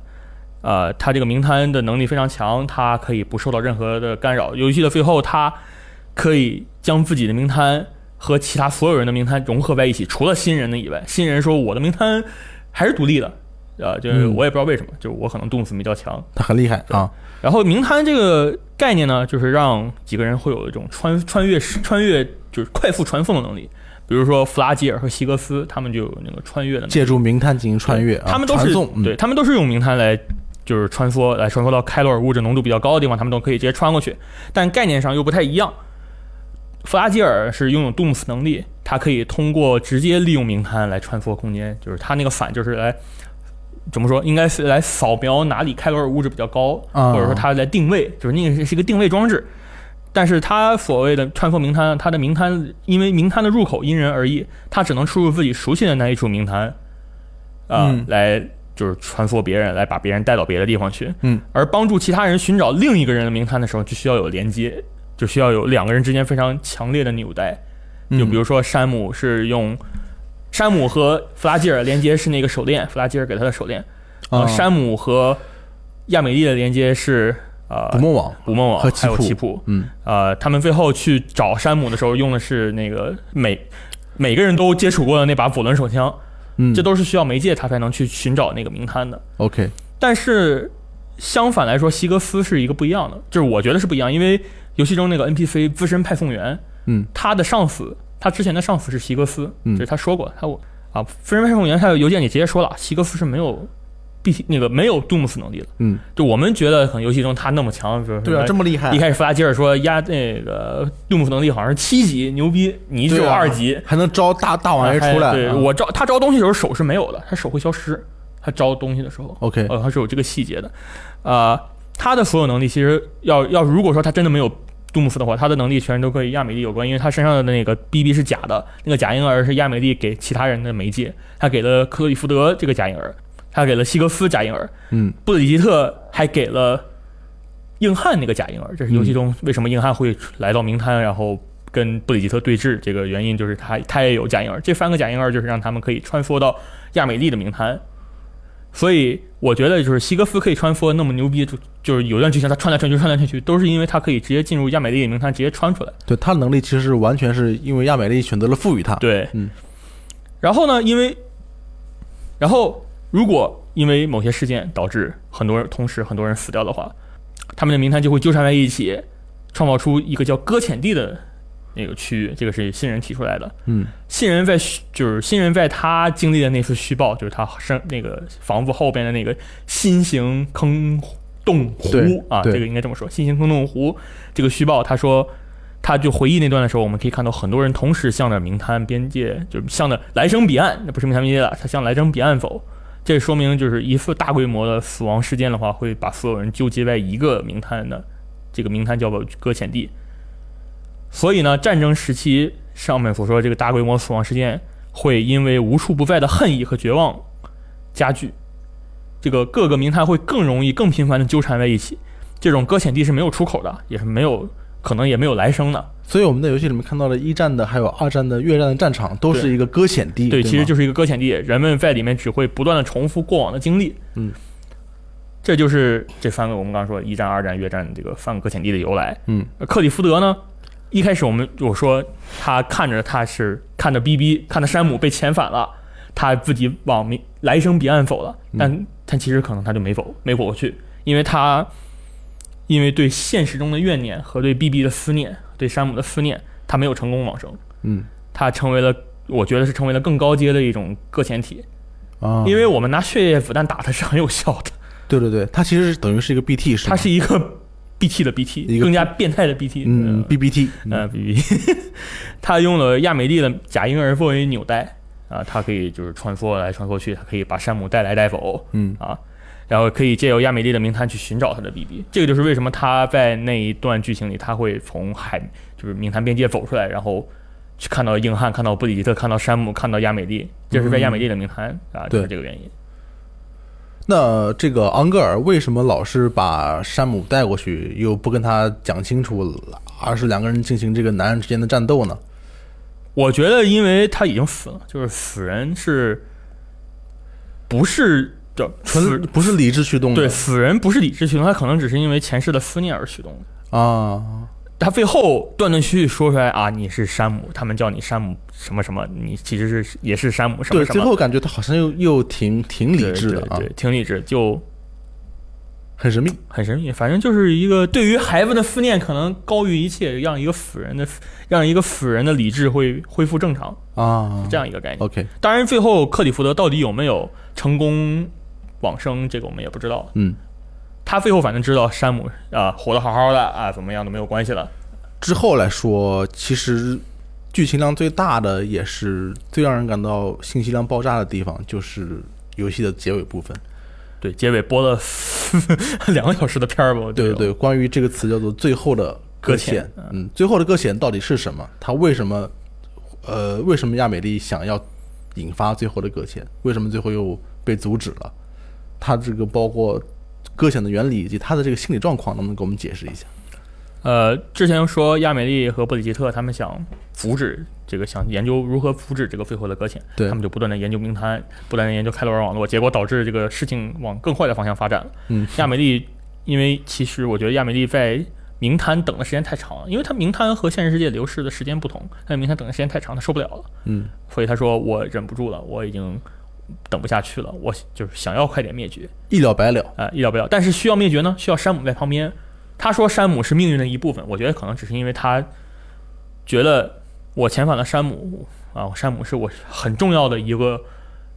呃，他这个名摊的能力非常强，他可以不受到任何的干扰。游戏的最后，他可以将自己的名摊和其他所有人的名摊融合在一起，除了新人的以外。新人说我的名摊还是独立的，呃，就是
嗯
我也不知道为什么，就是我可能动词比较强。
他很厉害啊，
然后名摊这个概念呢，就是让几个人会有一种穿穿越时穿越就是快速传送的能力。比如说弗拉基尔和希格斯，他们就有那个穿越的。
借助冥探进行穿越啊，
他们都是对他们都是用冥探来就是穿梭，来穿梭到开罗尔物质浓度比较高的地方，他们都可以直接穿过去。但概念上又不太一样。弗拉基尔是拥有杜姆斯能力，他可以通过直接利用名探来穿梭空间，就是他那个反就是来怎么说，应该是来扫描哪里开罗尔物质比较高，
啊
或者说他来定位，就是那个是一个定位装置。但是他所谓的穿梭名滩，他的名滩因为名滩的入口因人而异，他只能出入自己熟悉的那一处名滩，啊、
嗯
来就是穿梭别人，来把别人带到别的地方去。
嗯，
而帮助其他人寻找另一个人的名滩的时候，就需要有连接，就需要有两个人之间非常强烈的纽带。就比
如
如说山姆是用山姆和弗拉基尔连接是那个手链，弗拉基尔给他的手链。然
啊
后山姆和亚美丽的连接是呃
捕梦网。
捕梦网
和
还有
棋
棋谱。
嗯。
呃，他们最后去找山姆的时候用的是那个每每个人都接触过的那把左轮手枪，
嗯，
这都是需要媒介他才能去寻找那个名摊的。
OK
但是相反来说，希格斯是一个不一样的，就是我觉得是不一样，因为游戏中那个 NPC 资深派送员，
嗯，
他的上司，他之前的上司是希格斯，
嗯。
就是他说过，他我啊，资深派送员他的邮件里直接说了，希格斯是没有必那个没有杜姆斯能力的，
嗯，
就我们觉得可能游戏中他那么强，就是
对啊，这么厉害
一，开始弗拉基尔说压那个杜姆斯能力好像是七级，牛逼，你只有二级，
还能招大大玩意儿出来，
对
啊。
我招他招东西的时候手是没有的，他手会消失，他招东西的时候。
OK
呃，他是有这个细节的，呃，他的所有能力其实要要如果说他真的没有杜姆斯的话，他的能力全都跟亚美丽有关，因为他身上的那个 BB 是假的，那个假婴儿是亚美丽给其他人的媒介，他给了克洛伊福德这个假婴儿，他给了希格斯假婴儿，
嗯
布里吉特还给了硬汉那个假婴儿，这是游戏中为什么硬汉会来到名滩，然后。跟布里吉特对峙，这个原因就是他他也有假婴儿，这三个假婴儿就是让他们可以穿梭到亚美丽的名滩，所以我觉得就是希格斯可以穿梭那么牛逼，就就是有段剧情他穿来穿去穿来穿去，都是因为他可以直接进入亚美丽的冥滩直接穿出来。
对他的能力其实是完全是因为亚美丽选择了赋予他，
对，
嗯。
然后呢，因为，然后如果因为某些事件导致很多人同时很多人死掉的话，他们的冥滩就会纠缠在一起，创造出一个叫搁浅地的那个区域。这个是新人提出来的。
嗯
新人在就是新人在他经历的那次虚报，就是他生那个房子后边的那个新型坑洞湖啊，这个应该这么说，新型坑洞湖这个虚报，他说。他就回忆那段的时候，我们可以看到很多人同时向着明滩边界，就是向着来生彼岸，那不是明滩边界了，他向来生彼岸走。这说明就是一次大规模的死亡事件的话，会把所有人纠结在一个名滩的，这个名滩叫做搁浅地。所以呢，战争时期上面所说的这个大规模死亡事件，会因为无处不在的恨意和绝望加剧，这个各个名滩会更容易、更频繁的纠缠在一起。这种搁浅地是没有出口的，也是没有可能也没有来生的。
所以我们在游戏里面看到了一战的，还有二战的越战的战场，都是一个搁浅地。
对，
对，
其实就是一个搁浅地，人们在里面只会不断的重复过往的经历。
嗯，
这就是这三个我们刚刚说一战、二战、越战这个三个搁浅地的由来。
嗯，
克里福德呢，一开始我们我说他看着他是看着 BB，看着山姆被遣返了，他自己往明来生彼岸走了，但但其实可能他就没走，没走过去，因为他因为对现实中的怨念和对 BB 的思念，对山姆的思念，他没有成功往生，
嗯。
他成为了我觉得是成为了更高阶的一种个前体，
啊，
因为我们拿血液子弹打他是很有效的，
对对对，它其实是等于是一个 BT，是吗？
它是一个 BT 的 BT，更加变态的 BT，
嗯 BBT，
呃，BB，*laughs* 他用了亚美丽的假婴儿作为纽带啊，它可以就是穿梭来穿梭去，它可以把山姆带来带走
嗯。
啊，然后可以借由亚美丽的名滩去寻找他的 BB，这个就是为什么他在那一段剧情里他会从海就是名滩边界走出来，然后去看到硬汉，看到布里吉特，看到山姆，看到亚美丽，这是在亚美丽的名滩啊，就是这个原因。
那这个昂格尔为什么老是把山姆带过去，又不跟他讲清楚，而是两个人进行这个男人之间的战斗呢？
我觉得，因为他已经死了，就是死人是不是的
纯
死
不是理智驱动的，
对死人不是理智驱动，他可能只是因为前世的思念而驱动的。
啊，
他最后断断续续说出来啊，你是山姆，他们叫你山姆什么什么，你其实是也是山姆什么
对，
什么，
最后感觉他好像又又挺挺理智的啊
对，对，对挺理智，就
很神秘。
很神秘。反正就是一个对于孩子的思念可能高于一切，让一个死人的让一个死人的理智会恢复正常，
啊，
这样一个概念。
OK，
当然，最后克里福德到底有没有成功往生，这个我们也不知道。
嗯，
他最后反正知道山姆啊、活得好好的啊，怎么样都没有关系了。
之后来说，其实剧情量最大的，也是最让人感到信息量爆炸的地方，就是游戏的结尾部分。
对，结尾播了 *laughs* 两个小时的片儿吧，
对对对，关于这个词叫做“最后的搁
浅”，
嗯，最后的搁浅到底是什么？他为什么，呃，为什么亚美丽想要引发最后的搁浅？为什么最后又被阻止了？它这个包括搁浅的原理以及他的这个心理状况，能不能给我们解释一下？
呃，之前说亚美利和布里吉特他们想阻止这个，想研究如何阻止这个最后的搁浅，
对
他们就不断的研究名滩，不断的研究开罗尔网络，结果导致这个事情往更坏的方向发展了。
嗯，
亚美利，因为其实我觉得亚美利在名滩等的时间太长了，因为他名滩和现实世界流逝的时间不同，他在名滩等的时间太长，他受不了了，
嗯，
所以他说我忍不住了，我已经等不下去了，我就是想要快点灭绝。
一了百了。
啊、一了百了。但是需要灭绝呢，需要山姆在旁边。他说山姆是命运的一部分，我觉得可能只是因为他觉得我遣返了山姆啊，山姆是我很重要的一个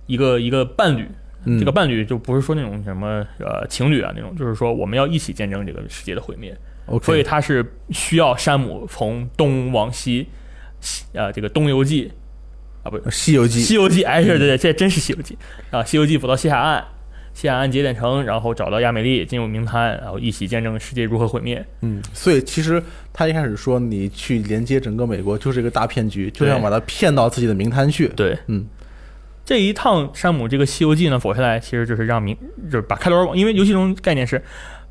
一个一个伴侣。
嗯，
这个伴侣就不是说那种什么呃情侣啊那种，就是说我们要一起见证这个世界的毁灭。所以他是需要山姆从东往西，西呃这个《东游记》啊不《
西游记》
西游记，哎，是对对，这真是西游记啊！西游记走到西海岸，西海岸节点城，然后找到亚美丽，进入名滩，然后一起见证世界如何毁灭。
嗯，所以其实他一开始说你去连接整个美国就是一个大骗局，就想把他骗到自己的名滩去。
对，
嗯，
这一趟山姆这个西游记呢走下来，其实就是让明就是把开罗尔网，因为游戏中概念是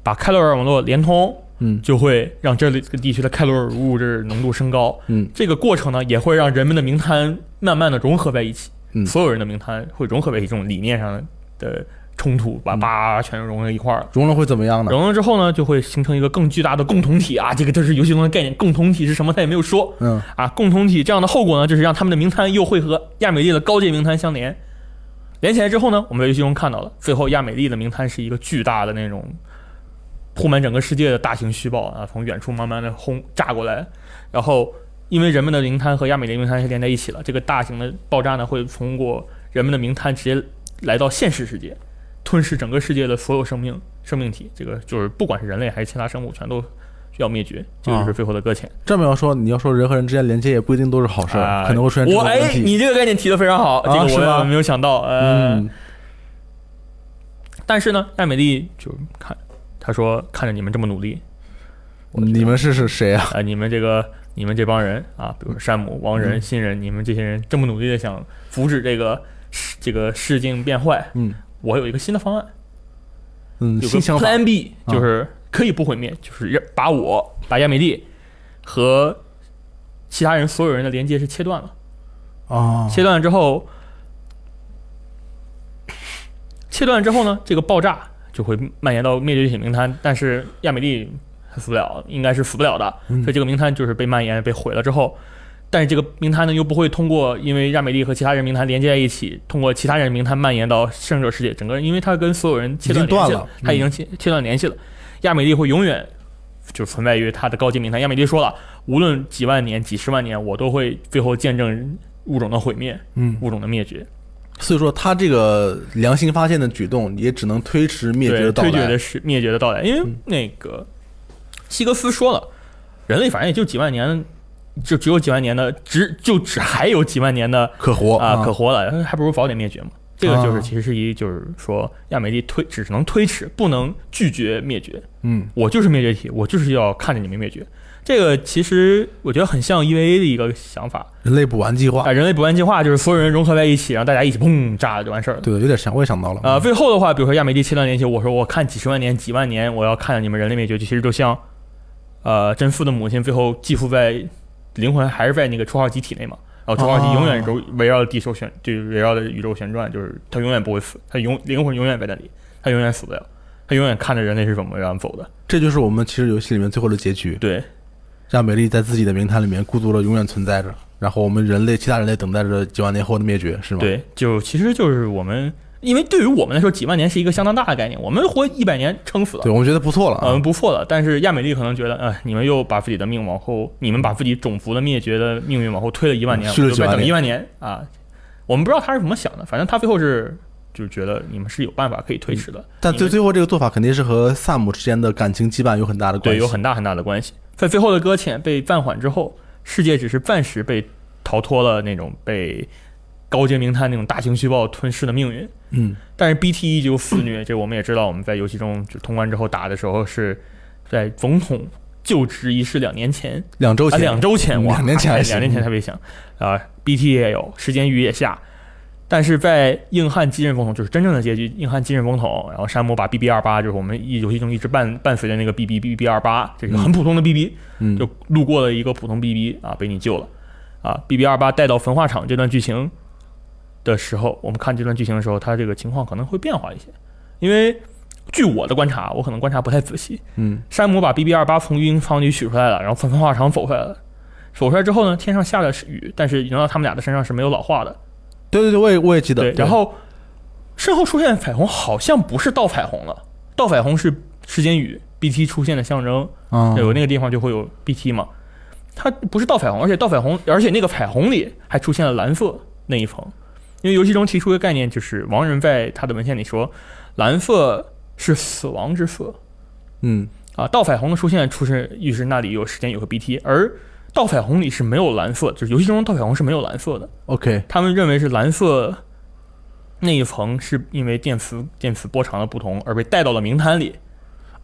把开罗尔网络连通，
嗯
就会让这里这个地区的开罗尔物质浓度升高。
嗯
这个过程呢，也会让人们的名滩慢慢的融合在一起。
嗯
所有人的名摊会融合在一起，这种理念上的冲突，把叭全融合一块儿了。
融了会怎么样呢？
融了之后呢，就会形成一个更巨大的共同体啊！这个这是游戏中的概念，共同体是什么？他也没有说
嗯
啊。共同体这样的后果呢，就是让他们的名摊又会和亚美丽的高阶名摊相连。连起来之后呢，我们在游戏中看到了，最后亚美丽的名摊是一个巨大的那种铺满整个世界的大型虚报啊，从远处慢慢的轰炸过来，然后因为人们的灵滩和亚美丽名滩是连在一起了，这个大型的爆炸呢会通过人们的名滩直接来到现实世界，吞噬整个世界的所有生命生命体。这个就是不管是人类还是其他生物，全都需要灭绝。这个就是最后的搁浅。
这么要说，你要说人和人之间连接也不一定都是好事可能会出现这
我哎。你这个概念提的非常好，
啊
这个我没有想到。呃，
嗯
但是呢，艾美丽就看，他说看着你们这么努力，
你们是是谁啊？
啊、你们这个你们这帮人啊，比如说山姆、王仁、
嗯。
新人，你们这些人这么努力的想阻止这个这个事境变坏，
嗯。
我有一个新的方案，
嗯，
有个
新
，Plan B，
啊。
就是可以不毁灭，就是让把我把亚美利和其他人所有人的连接是切断了。
啊，
切断了之后，切断了之后呢，这个爆炸就会蔓延到灭绝体名单，但是亚美利他死不了，应该是死不了的，
嗯
所以这个名单就是被蔓延、被毁了之后。但是这个名单呢，又不会通过因为亚美利和其他人名单连接在一起，通过其他人名单蔓延到胜者世界。整个，因为他跟所有人切断
断
联系
了
他已经切切断联系了。亚美利会永远就存在于他的高级名单。亚美利说了，无论几万年、几十万年，我都会最后见证物种的毁灭。
嗯，
物种的灭绝，
所以说他这个良心发现的举动也只能推迟灭绝的到来
推绝的。是灭绝的到来。因为
嗯
那个希格斯说了，人类反正也就几万年，就只有几万年的，只就只还有几万年的 *laughs*
可活
啊可活了，还不如早点灭绝嘛。这个就是
啊
其实是一就是说亚美利推只能推迟，不能拒绝灭绝。
嗯
我就是灭绝体，我就是要看着你们灭绝。这个其实我觉得很像 EVA 的一个想法
人类补完计划
啊，，人类补完计划就是所有人融合在一起，然后大家一起砰炸了就完事儿了。
对，有点像，我也想到了
啊，最后的话，比如说亚美利切断联系，我说我看几十万年、几万年，我要看你们人类灭绝，其实就像，呃，真父的母亲最后寄附在灵魂还是在那个初号机体内嘛，然后初号机永远围围绕着地球旋，就是围绕着宇宙旋转，就是它永远不会死，它永灵魂永远在那里，它永远死不了，它永远看着人类是怎么样走的。
这就是我们其实游戏里面最后的结局，
对
让美丽在自己的名单里面孤独的永远存在着，然后我们人类其他人类等待着几万年后的灭绝，是吗？，
对，就其实就是我们，因为对于我们来说，几万年是一个相当大的概念，我们活一百年撑死了。
对我们觉得不错了啊
嗯，。不错了。但是亚美利可能觉得，呃，你们又把自己的命往后，你们把自己种族的灭绝的命运往后推了一万年，我就再
几万年
等一万年啊。我们不知道他是怎么想的，反正他最后是就是觉得你们是有办法可以推迟的，
但最最后这个做法肯定是和萨姆之间的感情羁绊有很大的关
对
系。
有很大很大的关系。在最后的搁浅被暂缓之后，世界只是暂时被逃脱了那种被高阶名探那种大型虚报吞噬的命运。
嗯。
但是 BT 依旧肆虐，*clears throat* 这我们也知道，我们在游戏中就通关之后打的时候是在总统就职仪式两年前，啊，
两周前，
两周前，哇，
两年前
两年前特别想。啊，BT 也有，时间雨也下，但是在硬汉继任总统就是真正的结局，硬汉继任总统，然后山姆把 BB 二八，就是我们一游戏中一直伴伴随的那个 BB BB 二八，这个很普通的 BB，、
嗯，
就路过了一个普通 BB 啊，被你救了。啊，BB 二八带到焚化厂这段剧情的时候，我们看这段剧情的时候，它这个情况可能会变化一些，因为据我的观察，我可能观察不太仔细，
嗯
山姆把 BB 二八从运营舱里取出来了，然后从焚化厂走出来了。走出来之后呢，天上下了雨，但是轮到他们俩的身上是没有老化的。
对对对，我也我也记得。
对，然后身后出现的彩虹好像不是倒彩虹了，倒彩虹是时间雨 BT 出现的象征，
啊，
有那个地方就会有 BT 嘛。它不是倒彩虹，而且倒彩虹，而且那个彩虹里还出现了蓝色那一层。因为游戏中提出一个概念，就是王仁在他的文献里说，蓝色是死亡之色，
嗯。
啊，倒彩虹的出现出是预示那里有时间有个 BT，而倒彩虹里是没有蓝色，就是游戏中倒彩虹是没有蓝色的。
，OK，
他们认为是蓝色那一层是因为电磁电磁波长的不同而被带到了名滩里，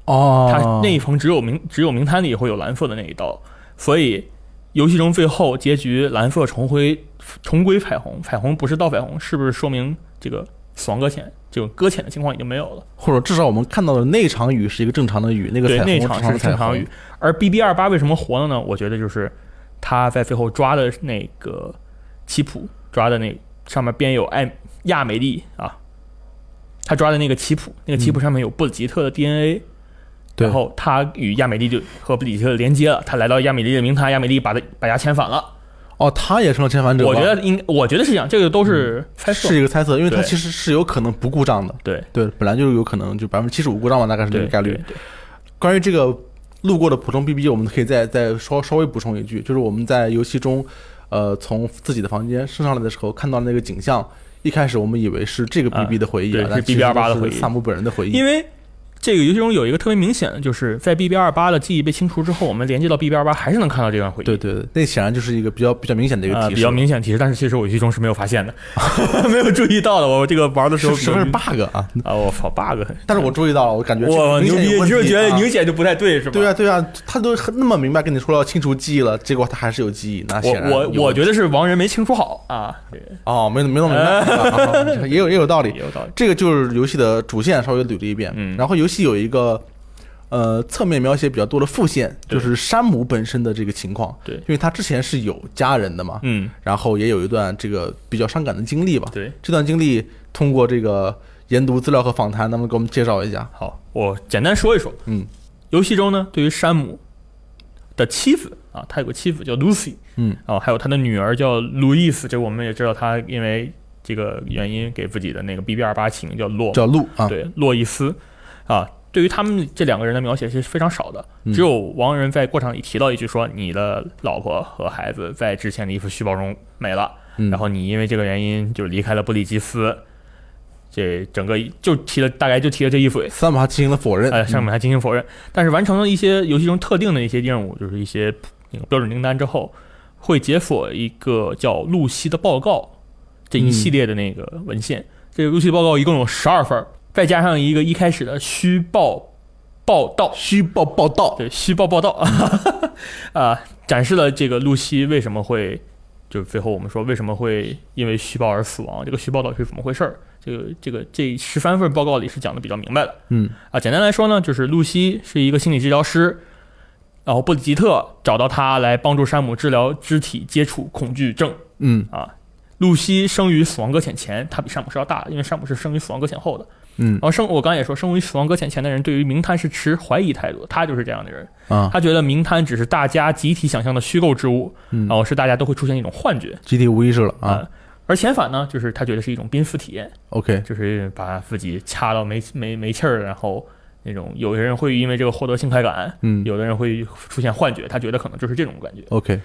哦，
它那一层只有名只有名滩里会有蓝色的那一道，所以游戏中最后结局蓝色重回重归彩虹，彩虹不是倒彩虹，是不是说明这个死亡搁浅这种搁浅的情况已经没有了？
或者至少我们看到的那场雨是一个正常的雨，那个
对，
彩虹
是正常雨。。而 BB 二八为什么活了呢？我觉得就是他在最后抓的那个棋谱，抓的那上面编有艾亚美利啊，他抓的那个棋谱，那个棋谱上面有布里吉特的 DNA，、
嗯对
然后他与亚美利就和布里吉特连接了，他来到亚美利的名摊，亚美利把他把他遣返了。
哦，他也成了遣返者。
我觉得应，我觉得是这样，这个都是猜测。
是一个猜测，因为他其实是有可能不故障的。
对
对，本来就有可能就百分之七十五故障嘛，大概是这个概率关于这个路过的普通 BB，我们可以再再稍稍微补充一句，就是我们在游戏中，呃，从自己的房间升上来的时候看到那个景象，一开始我们以为是这个
啊
BB 的回忆
对是
但其实
BB28 的回忆
萨姆本人的回忆。
因为这个游戏中有一个特别明显的，就是在 BB 二八的记忆被清除之后，我们连接到 BB 二八还是能看到这段回忆。
对对对，那显然就是一个比较比较明显的一个
啊、
提示，
比较明显的提示，但是其实我游戏中是没有发现的，*laughs* 没有注意到的。我这个玩的时候
是是不是 bug 啊？
啊？我操 bug！
但是我注意到了，我感觉这
我牛逼，
明显有问
你是不是觉得明显就不太对是吧？
对啊，对啊，他都那么明白跟你说要清除记忆了，结果他还是有记忆，那
我
显然
我
有
我觉得是王人没清除好啊，对，
哦，没没弄明白，*laughs* 也有也有道理
也。有道理。
这个就是游戏的主线，稍微捋了一遍。
嗯
然后游戏有一个呃侧面描写比较多的副线，就是山姆本身的这个情况。
对。
因为他之前是有家人的嘛，
嗯，
然后也有一段这个比较伤感的经历吧。
对，
这段经历通过这个研读资料和访谈，能不能给我们介绍一下？
好，我简单说一说。
嗯。
游戏中呢，对于山姆的妻子啊，他有个妻子叫 Lucy，
嗯。
啊，还有他的女儿叫路易斯，这我们也知道，他因为这个原因给自己的那个 BB 二八起名叫洛，
叫路啊，
对，洛伊斯啊。对于他们这两个人的描写是非常少的，
嗯
只有王仁在过场里提到一句说：“你的老婆和孩子在之前的一幅虚报中没了，
嗯
然后你因为这个原因就离开了布里吉斯。”这整个就提了，大概就提了这一嘴。
三把进行了否认。
呃，上
嗯
面还进行否认，但是完成了一些游戏中特定的一些任务，就是一些那个标准订单之后，会解锁一个叫露西的报告这一系列的那个文献。这个露西报告一共有十二份儿，再加上一个一开始的虚报报道，
虚报报道，
对，虚报报道 *laughs* 啊，展示了这个露西为什么会，就最后我们说为什么会因为虚报而死亡，这个虚报到底是怎么回事儿？这个这个这十三份报告里是讲的比较明白的。
嗯
啊，简单来说呢，就是露西是一个心理治疗师，然后布里吉特找到他来帮助山姆治疗肢体接触恐惧症
嗯
啊。露西生于死亡搁浅前，她比山姆是要大的，因为山姆是生于死亡搁浅后的。
嗯。
然后生我刚才也说，生于死亡搁浅前的人对于冥滩是持怀疑态度，他就是这样的人，
啊，
他觉得冥滩只是大家集体想象的虚构之物，
嗯。
然后是大家都会出现一种幻觉。
集体无意识了啊。
啊。而遣返呢，就是他觉得是一种濒死体验
，OK，
就是把自己掐到没没没气儿，然后那种有些人会因为这个获得性快感，
嗯。
有的人会出现幻觉，他觉得可能就是这种感觉。
OK，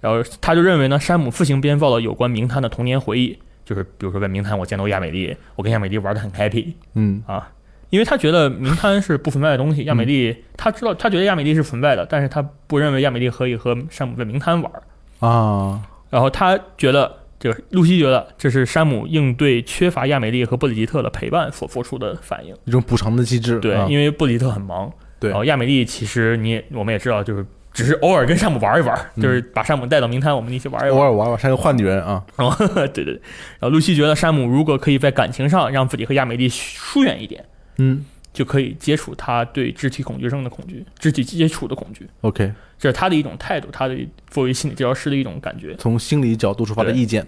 然后他就认为呢，山姆自行编造了有关冥滩的童年回忆，就是比如说在明滩我见到亚美丽，我跟亚美丽玩的很 happy
嗯
啊，因为他觉得明滩是不存在的东西，亚美丽他知道他觉得亚美丽是存在的，但是他不认为亚美丽可以和山姆在明滩玩，
啊，
然后他觉得。就是露西觉得这是山姆应对缺乏亚美丽和布里吉特的陪伴所做出的反应。
一种补偿的机制。
对，
啊
因为布里吉特很忙，
对
然后亚美丽其实你也我们也知道，就是只是偶尔跟山姆玩一玩，
嗯
就是把山姆带到明滩，我们一起玩一玩。
偶尔玩玩，山姆换女人啊。
然后对对对，然后露西觉得山姆如果可以在感情上让自己和亚美丽疏远一点，
嗯
就可以接触他对肢体恐惧症的恐惧，肢体接触的恐惧
，，OK，
这是他的一种态度，他的作为心理治疗师的一种感觉。
从心理角度出发的意见。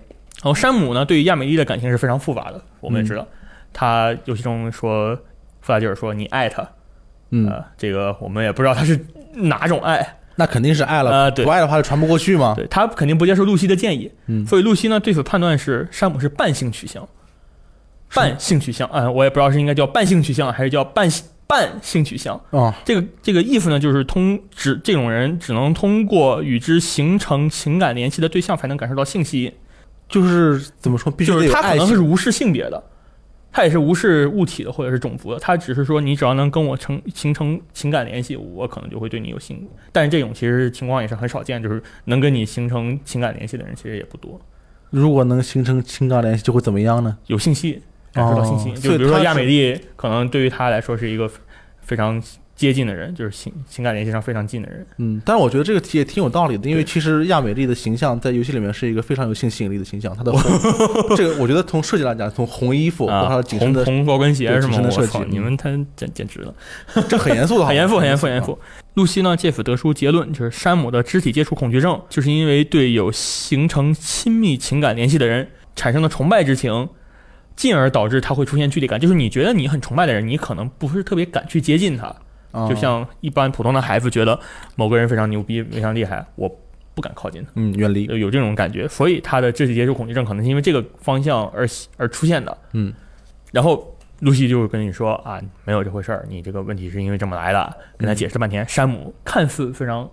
然后山姆呢，对于亚美丽的感情是非常复杂的，我们也
嗯
知道，他游戏中说，弗拉基尔说你爱他，
嗯，
呃，这个我们也不知道他是哪种爱，
那肯定是爱了，
呃对。
不爱的话就传不过去嘛。
对他肯定不接受露西的建议，
嗯。
所以露西呢对此判断是山姆是半性取向，半性取向，嗯，我也不知道是应该叫半性取向还是叫半性半性取向。
哦，
这个这个意思呢，就是通只这种人只能通过与之形成情感联系的对象才能感受到性吸引，
就是怎么说，必须
就是他可能是。无视性别的，他也是无视物体的或者是种族的，他只是说你只要能跟我成形成情感联系，我可能就会对你有性。但是这种其实情况也是很少见，就是能跟你形成情感联系的人其实也不多。
如果能形成情感联系，就会怎么样呢？
有信息，感受到信息。
哦
就比如说亚美丽，可能对于他来说是一个非常接近的人，就是情情感联系上非常近的人。
嗯，但是我觉得这个题也挺有道理的，因为其实亚美丽的形象在游戏里面是一个非常有性吸引力的形象。她的 *laughs* 这个，我觉得从设计来讲，从红衣服和她
啊
的，紧身的，
红红高跟鞋
对
是吗？我
紧身的设计
操，
嗯
你们太简简直了，*laughs*
这很严肃的，*laughs*
很严肃，很严肃，
肃，
很严肃。露西呢，借此得出结论，就是山姆的肢体接触恐惧症，就是因为对有形成亲密情感联系的人产生了崇拜之情，进而导致他会出现距离感。就是你觉得你很崇拜的人，你可能不是特别敢去接近他。
啊
就像一般普通的孩子觉得某个人非常牛逼、非常厉害，我不敢靠近他，
嗯远离，
有有这种感觉，所以他的肢体接触恐惧症可能是因为这个方向而而出现的。
嗯，
然后露西就跟你说啊，没有这回事儿，你这个问题是因为这么来的，跟他解释半天。山姆看似非常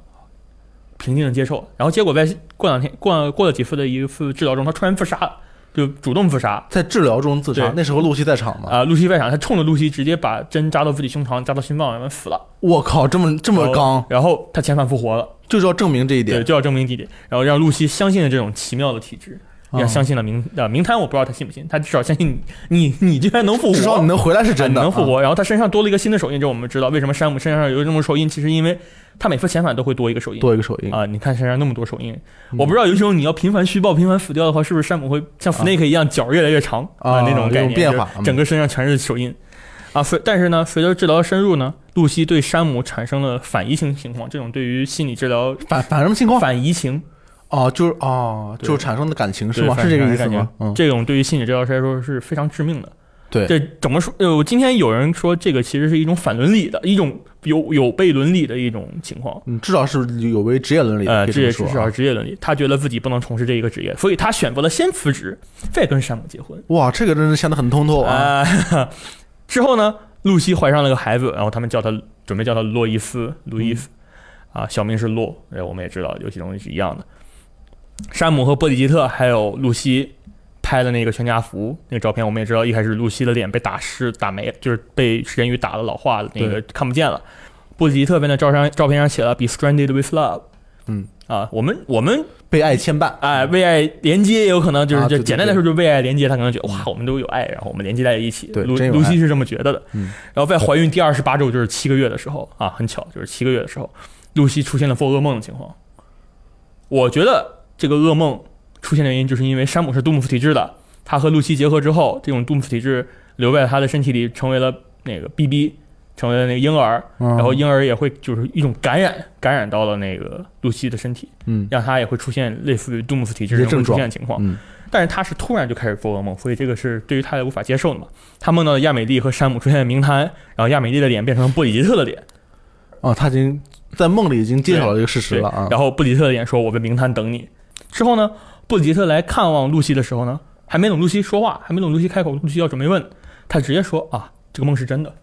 平静的接受，然后结果在过两天过过了几次的一次治疗中，他突然自杀。了，就主动自杀
在治疗中自杀。那时候露西在场嘛？
啊、露西在场，他冲着露西直接把针扎到自己胸膛，扎到心脏，然后死了。
我靠，这么这么刚，
然后他遣返复活了，
就是要证明这一
对，
点。
就要证明这一点，然后让露西相信了这种奇妙的体质，
啊
也相信了明呃明滩，我不知道他信不信，他至少相信你你你居然能复活，
至少你能回来是真的，啊。
能复活。然后他身上多了一个新的手印，这我们知道为什么山姆身上有这么多手印，其实因为他每次遣返都会多一个手印。
多一个手印
啊、你看身上那么多手印，
嗯
我不知道有时候你要频繁虚报、频繁死掉的话，是不是山姆会像 Snake 一样脚越来越长
啊
那种概念，
有种变化
整个身上全是手印啊。随但是呢，随着治疗的深入呢，露西对山姆产生了反移情情况，这种对于心理治疗
反反什么情况？
反移情，
哦，就是哦，就是产生的感情是
对
吗？是这个意思吗？嗯，
这种对于心理治疗师来说是非常致命的。
对
这怎么说？呃，今天有人说这个其实是一种反伦理的一种有有悖伦理的一种情况。
嗯，至少是有违职业伦理的，
呃，至少职业伦理。他觉得自己不能从事这一个职业，所以他选择了先辞职，再跟山姆结婚。
哇，这个真是想得很通透啊！
啊、*laughs* 之后呢，露西怀上了个孩子，然后他们叫他准备叫他洛伊斯，路易斯，啊，小名是洛。哎，我们也知道游戏中是一样的。山姆和波里吉特还有露西拍的那个全家福那个照片，我们也知道，一开始露西的脸被打湿、打没，就是被时间雨打的老化了，那个看不见了。波里吉特在那照上照片上写了 “Be stranded with love”。
嗯
啊，我们我们
被爱牵绊，
哎，为爱连接也有可能就是，就简单来说就是为爱连接，他可能觉得哇，我们都有爱，然后我们连接在一起。露
对真有爱
露西是这么觉得的。
嗯
然后在怀孕第二十八周，就是七个月的时候啊，很巧，就是七个月的时候，露西出现了做噩梦的情况。我觉得这个噩梦出现的原因，就是因为山姆是杜姆斯体质的，他和露西结合之后，这种杜姆斯体质留在他的身体里，成为了那个 BB，成为了那个婴儿，
然
然后婴儿也会就是一种感染，感染到了那个露西的身体。
嗯
让他也会出现类似于杜姆斯体质这种出现的情况。
嗯
但是他是突然就开始做噩梦，所以这个是对于他来无法接受的嘛。他梦到了亚美丽和山姆出现在名摊，然后亚美丽的脸变成了布里吉特的脸，
啊，他已经在梦里已经揭晓了这个事实了啊。
然后布里吉特的脸说：“我在名滩等你。”之后呢，布里吉特来看望露西的时候呢，还没等露西说话，还没等露西开口，露西要准备问，他直接说：“啊，这个梦是真的，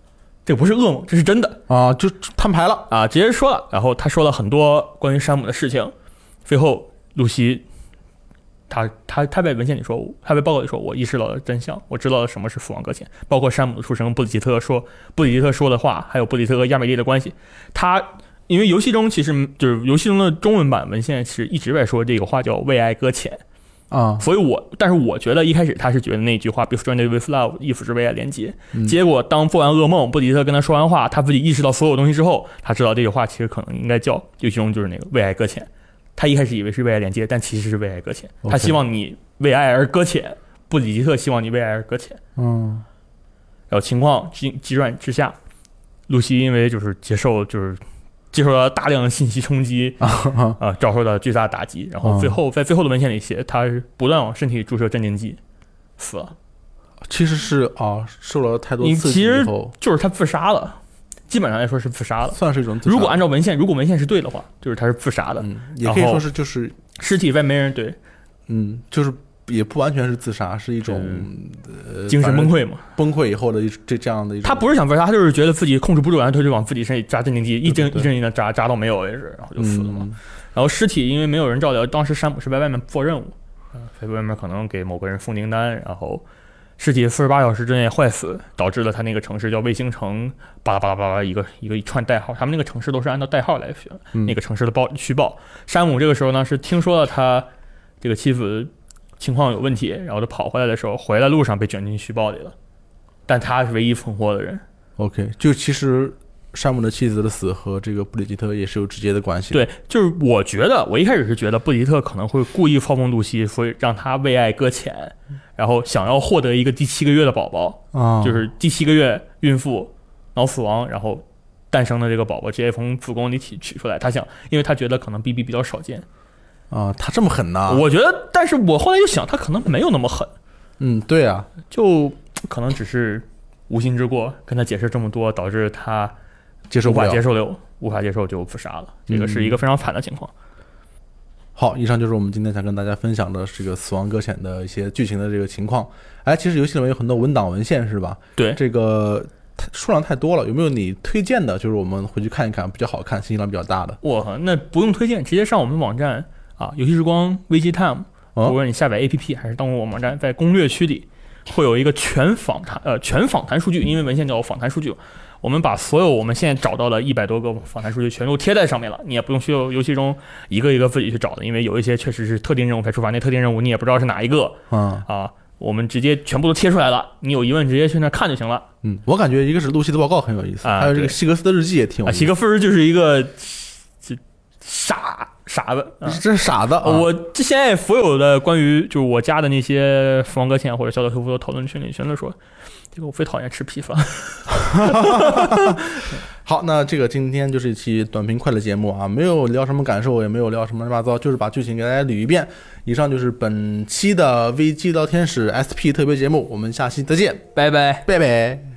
这不是噩梦，这是真的。”
啊，就摊牌了。
啊，直接说了。然后他说了很多关于山姆的事情。最后，露西，他他他在文献里说，他在报告里说，我意识到了真相，我知道了什么是父王搁浅，包括山姆的出生，布里吉特说布里吉特说的话，还有布里吉特和亚美丽的关系。他因为游戏中其实就是游戏中的中文版文献是一直在说这个话叫为爱搁浅，
啊，
所以我但是我觉得一开始他是觉得那句话 “be stranded with love” 意思是为爱连接，
嗯
结果当做完噩梦，布里吉特跟他说完话，他自己意识到所有东西之后，他知道这句话其实可能应该叫游戏中就是那个为爱搁浅。他一开始以为是为爱连接，但其实是为爱搁浅。他希望你为爱而搁浅，布里吉特希望你为爱而搁浅。
嗯
然后情况急急转直下，露西因为就是接受就是接受了大量的信息冲击，
啊
啊，遭受到巨大的打击，然后
嗯
最后在最后的文献里写，他是不断往身体注射镇定剂，死了，
其实是啊，受了太多
你
刺激
其实，就是他自杀了，基本上来说是自杀了。
算是一种自杀。
如果按照文献，如果文献是对的话，就是他是自杀的，
嗯，也可以说是就是
尸体外没人对。
嗯，就是也不完全是自杀，是一种呃
精神崩
溃
溃嘛。
崩溃以后的一这这样的一种。
他不是想自杀，他就是觉得自己控制不住，然后他就往自己身体扎镇定剂，一针一针一针扎扎到没有为止，然后就死了嘛。
嗯
然后尸体因为没有人照料，当时山姆是在外面做任务，嗯，在外面可能给某个人送订单，然后尸体四十八小时之内坏死，导致了他那个城市叫卫星城，巴拉巴拉巴拉一个一个一串代号，他们那个城市都是按照代号来选，
嗯
那个城市的报虚报。山姆这个时候呢是听说了他这个妻子情况有问题，然后他跑回来的时候，回来路上被卷进虚报里了，但他是唯一存活的人。
OK，就其实山姆的妻子的死和这个布里吉特也是有直接的关系。，
对，就是我觉得，我一开始是觉得布里吉特可能会故意放纵露西，所以让他为爱搁浅，然后想要获得一个第七个月的宝宝，
啊，
就是第七个月孕妇脑死亡，然后诞生的这个宝宝直接从子宫里取取出来。他想，因为他觉得可能 BB 比较少见。
啊，他这么狠呐？
我觉得，但是我后来又想，他可能没有那么狠，
嗯，对啊，
就可能只是无心之过，跟他解释这么多，导致他
接受不了。
法接受了，无法接受就自杀了。这个是一个非常惨的情况。
好，以上就是我们今天想跟大家分享的这个《死亡搁浅》的一些剧情的这个情况。哎，其实游戏里面有很多文档文献是吧？
对，
这个数量太多了，有没有你推荐的？就是我们回去看一看，比较好看、信息量比较大的。
我那不用推荐，直接上我们网站啊，游戏时光 VG Time
哦
无论你下载 APP 还是登录我们网站，在攻略区里会有一个全访谈呃全访谈数据，因为文献叫访谈数据。我们把所有我们现在找到的一百多个访谈数据全都贴在上面了，你也不用需要游戏中一个一个自己去找的，因为有一些确实是特定任务才触发，那特定任务你也不知道是哪一个
嗯
啊。我们直接全部都贴出来了，你有疑问直接去那看就行了。
嗯，我感觉一个是露西的报告很有意思，
啊
还有这个
对
希格斯的日记也挺有
啊，
意思。
希格芬儿就是一个这 *laughs* 傻傻子啊。
这是傻子，啊
我这现在所有的关于就是我家的那些福王搁浅或者小岛秀夫的讨论群里，全都说这个我最讨厌吃披萨。*laughs*
好，那这个今天就是一期短平快的节目啊，没有聊什么感受，也没有聊什么乱七八糟，就是把剧情给大家捋一遍。以上就是本期的 VG 聊天使 SP 特别节目，我们下期再见，
拜拜。
拜拜。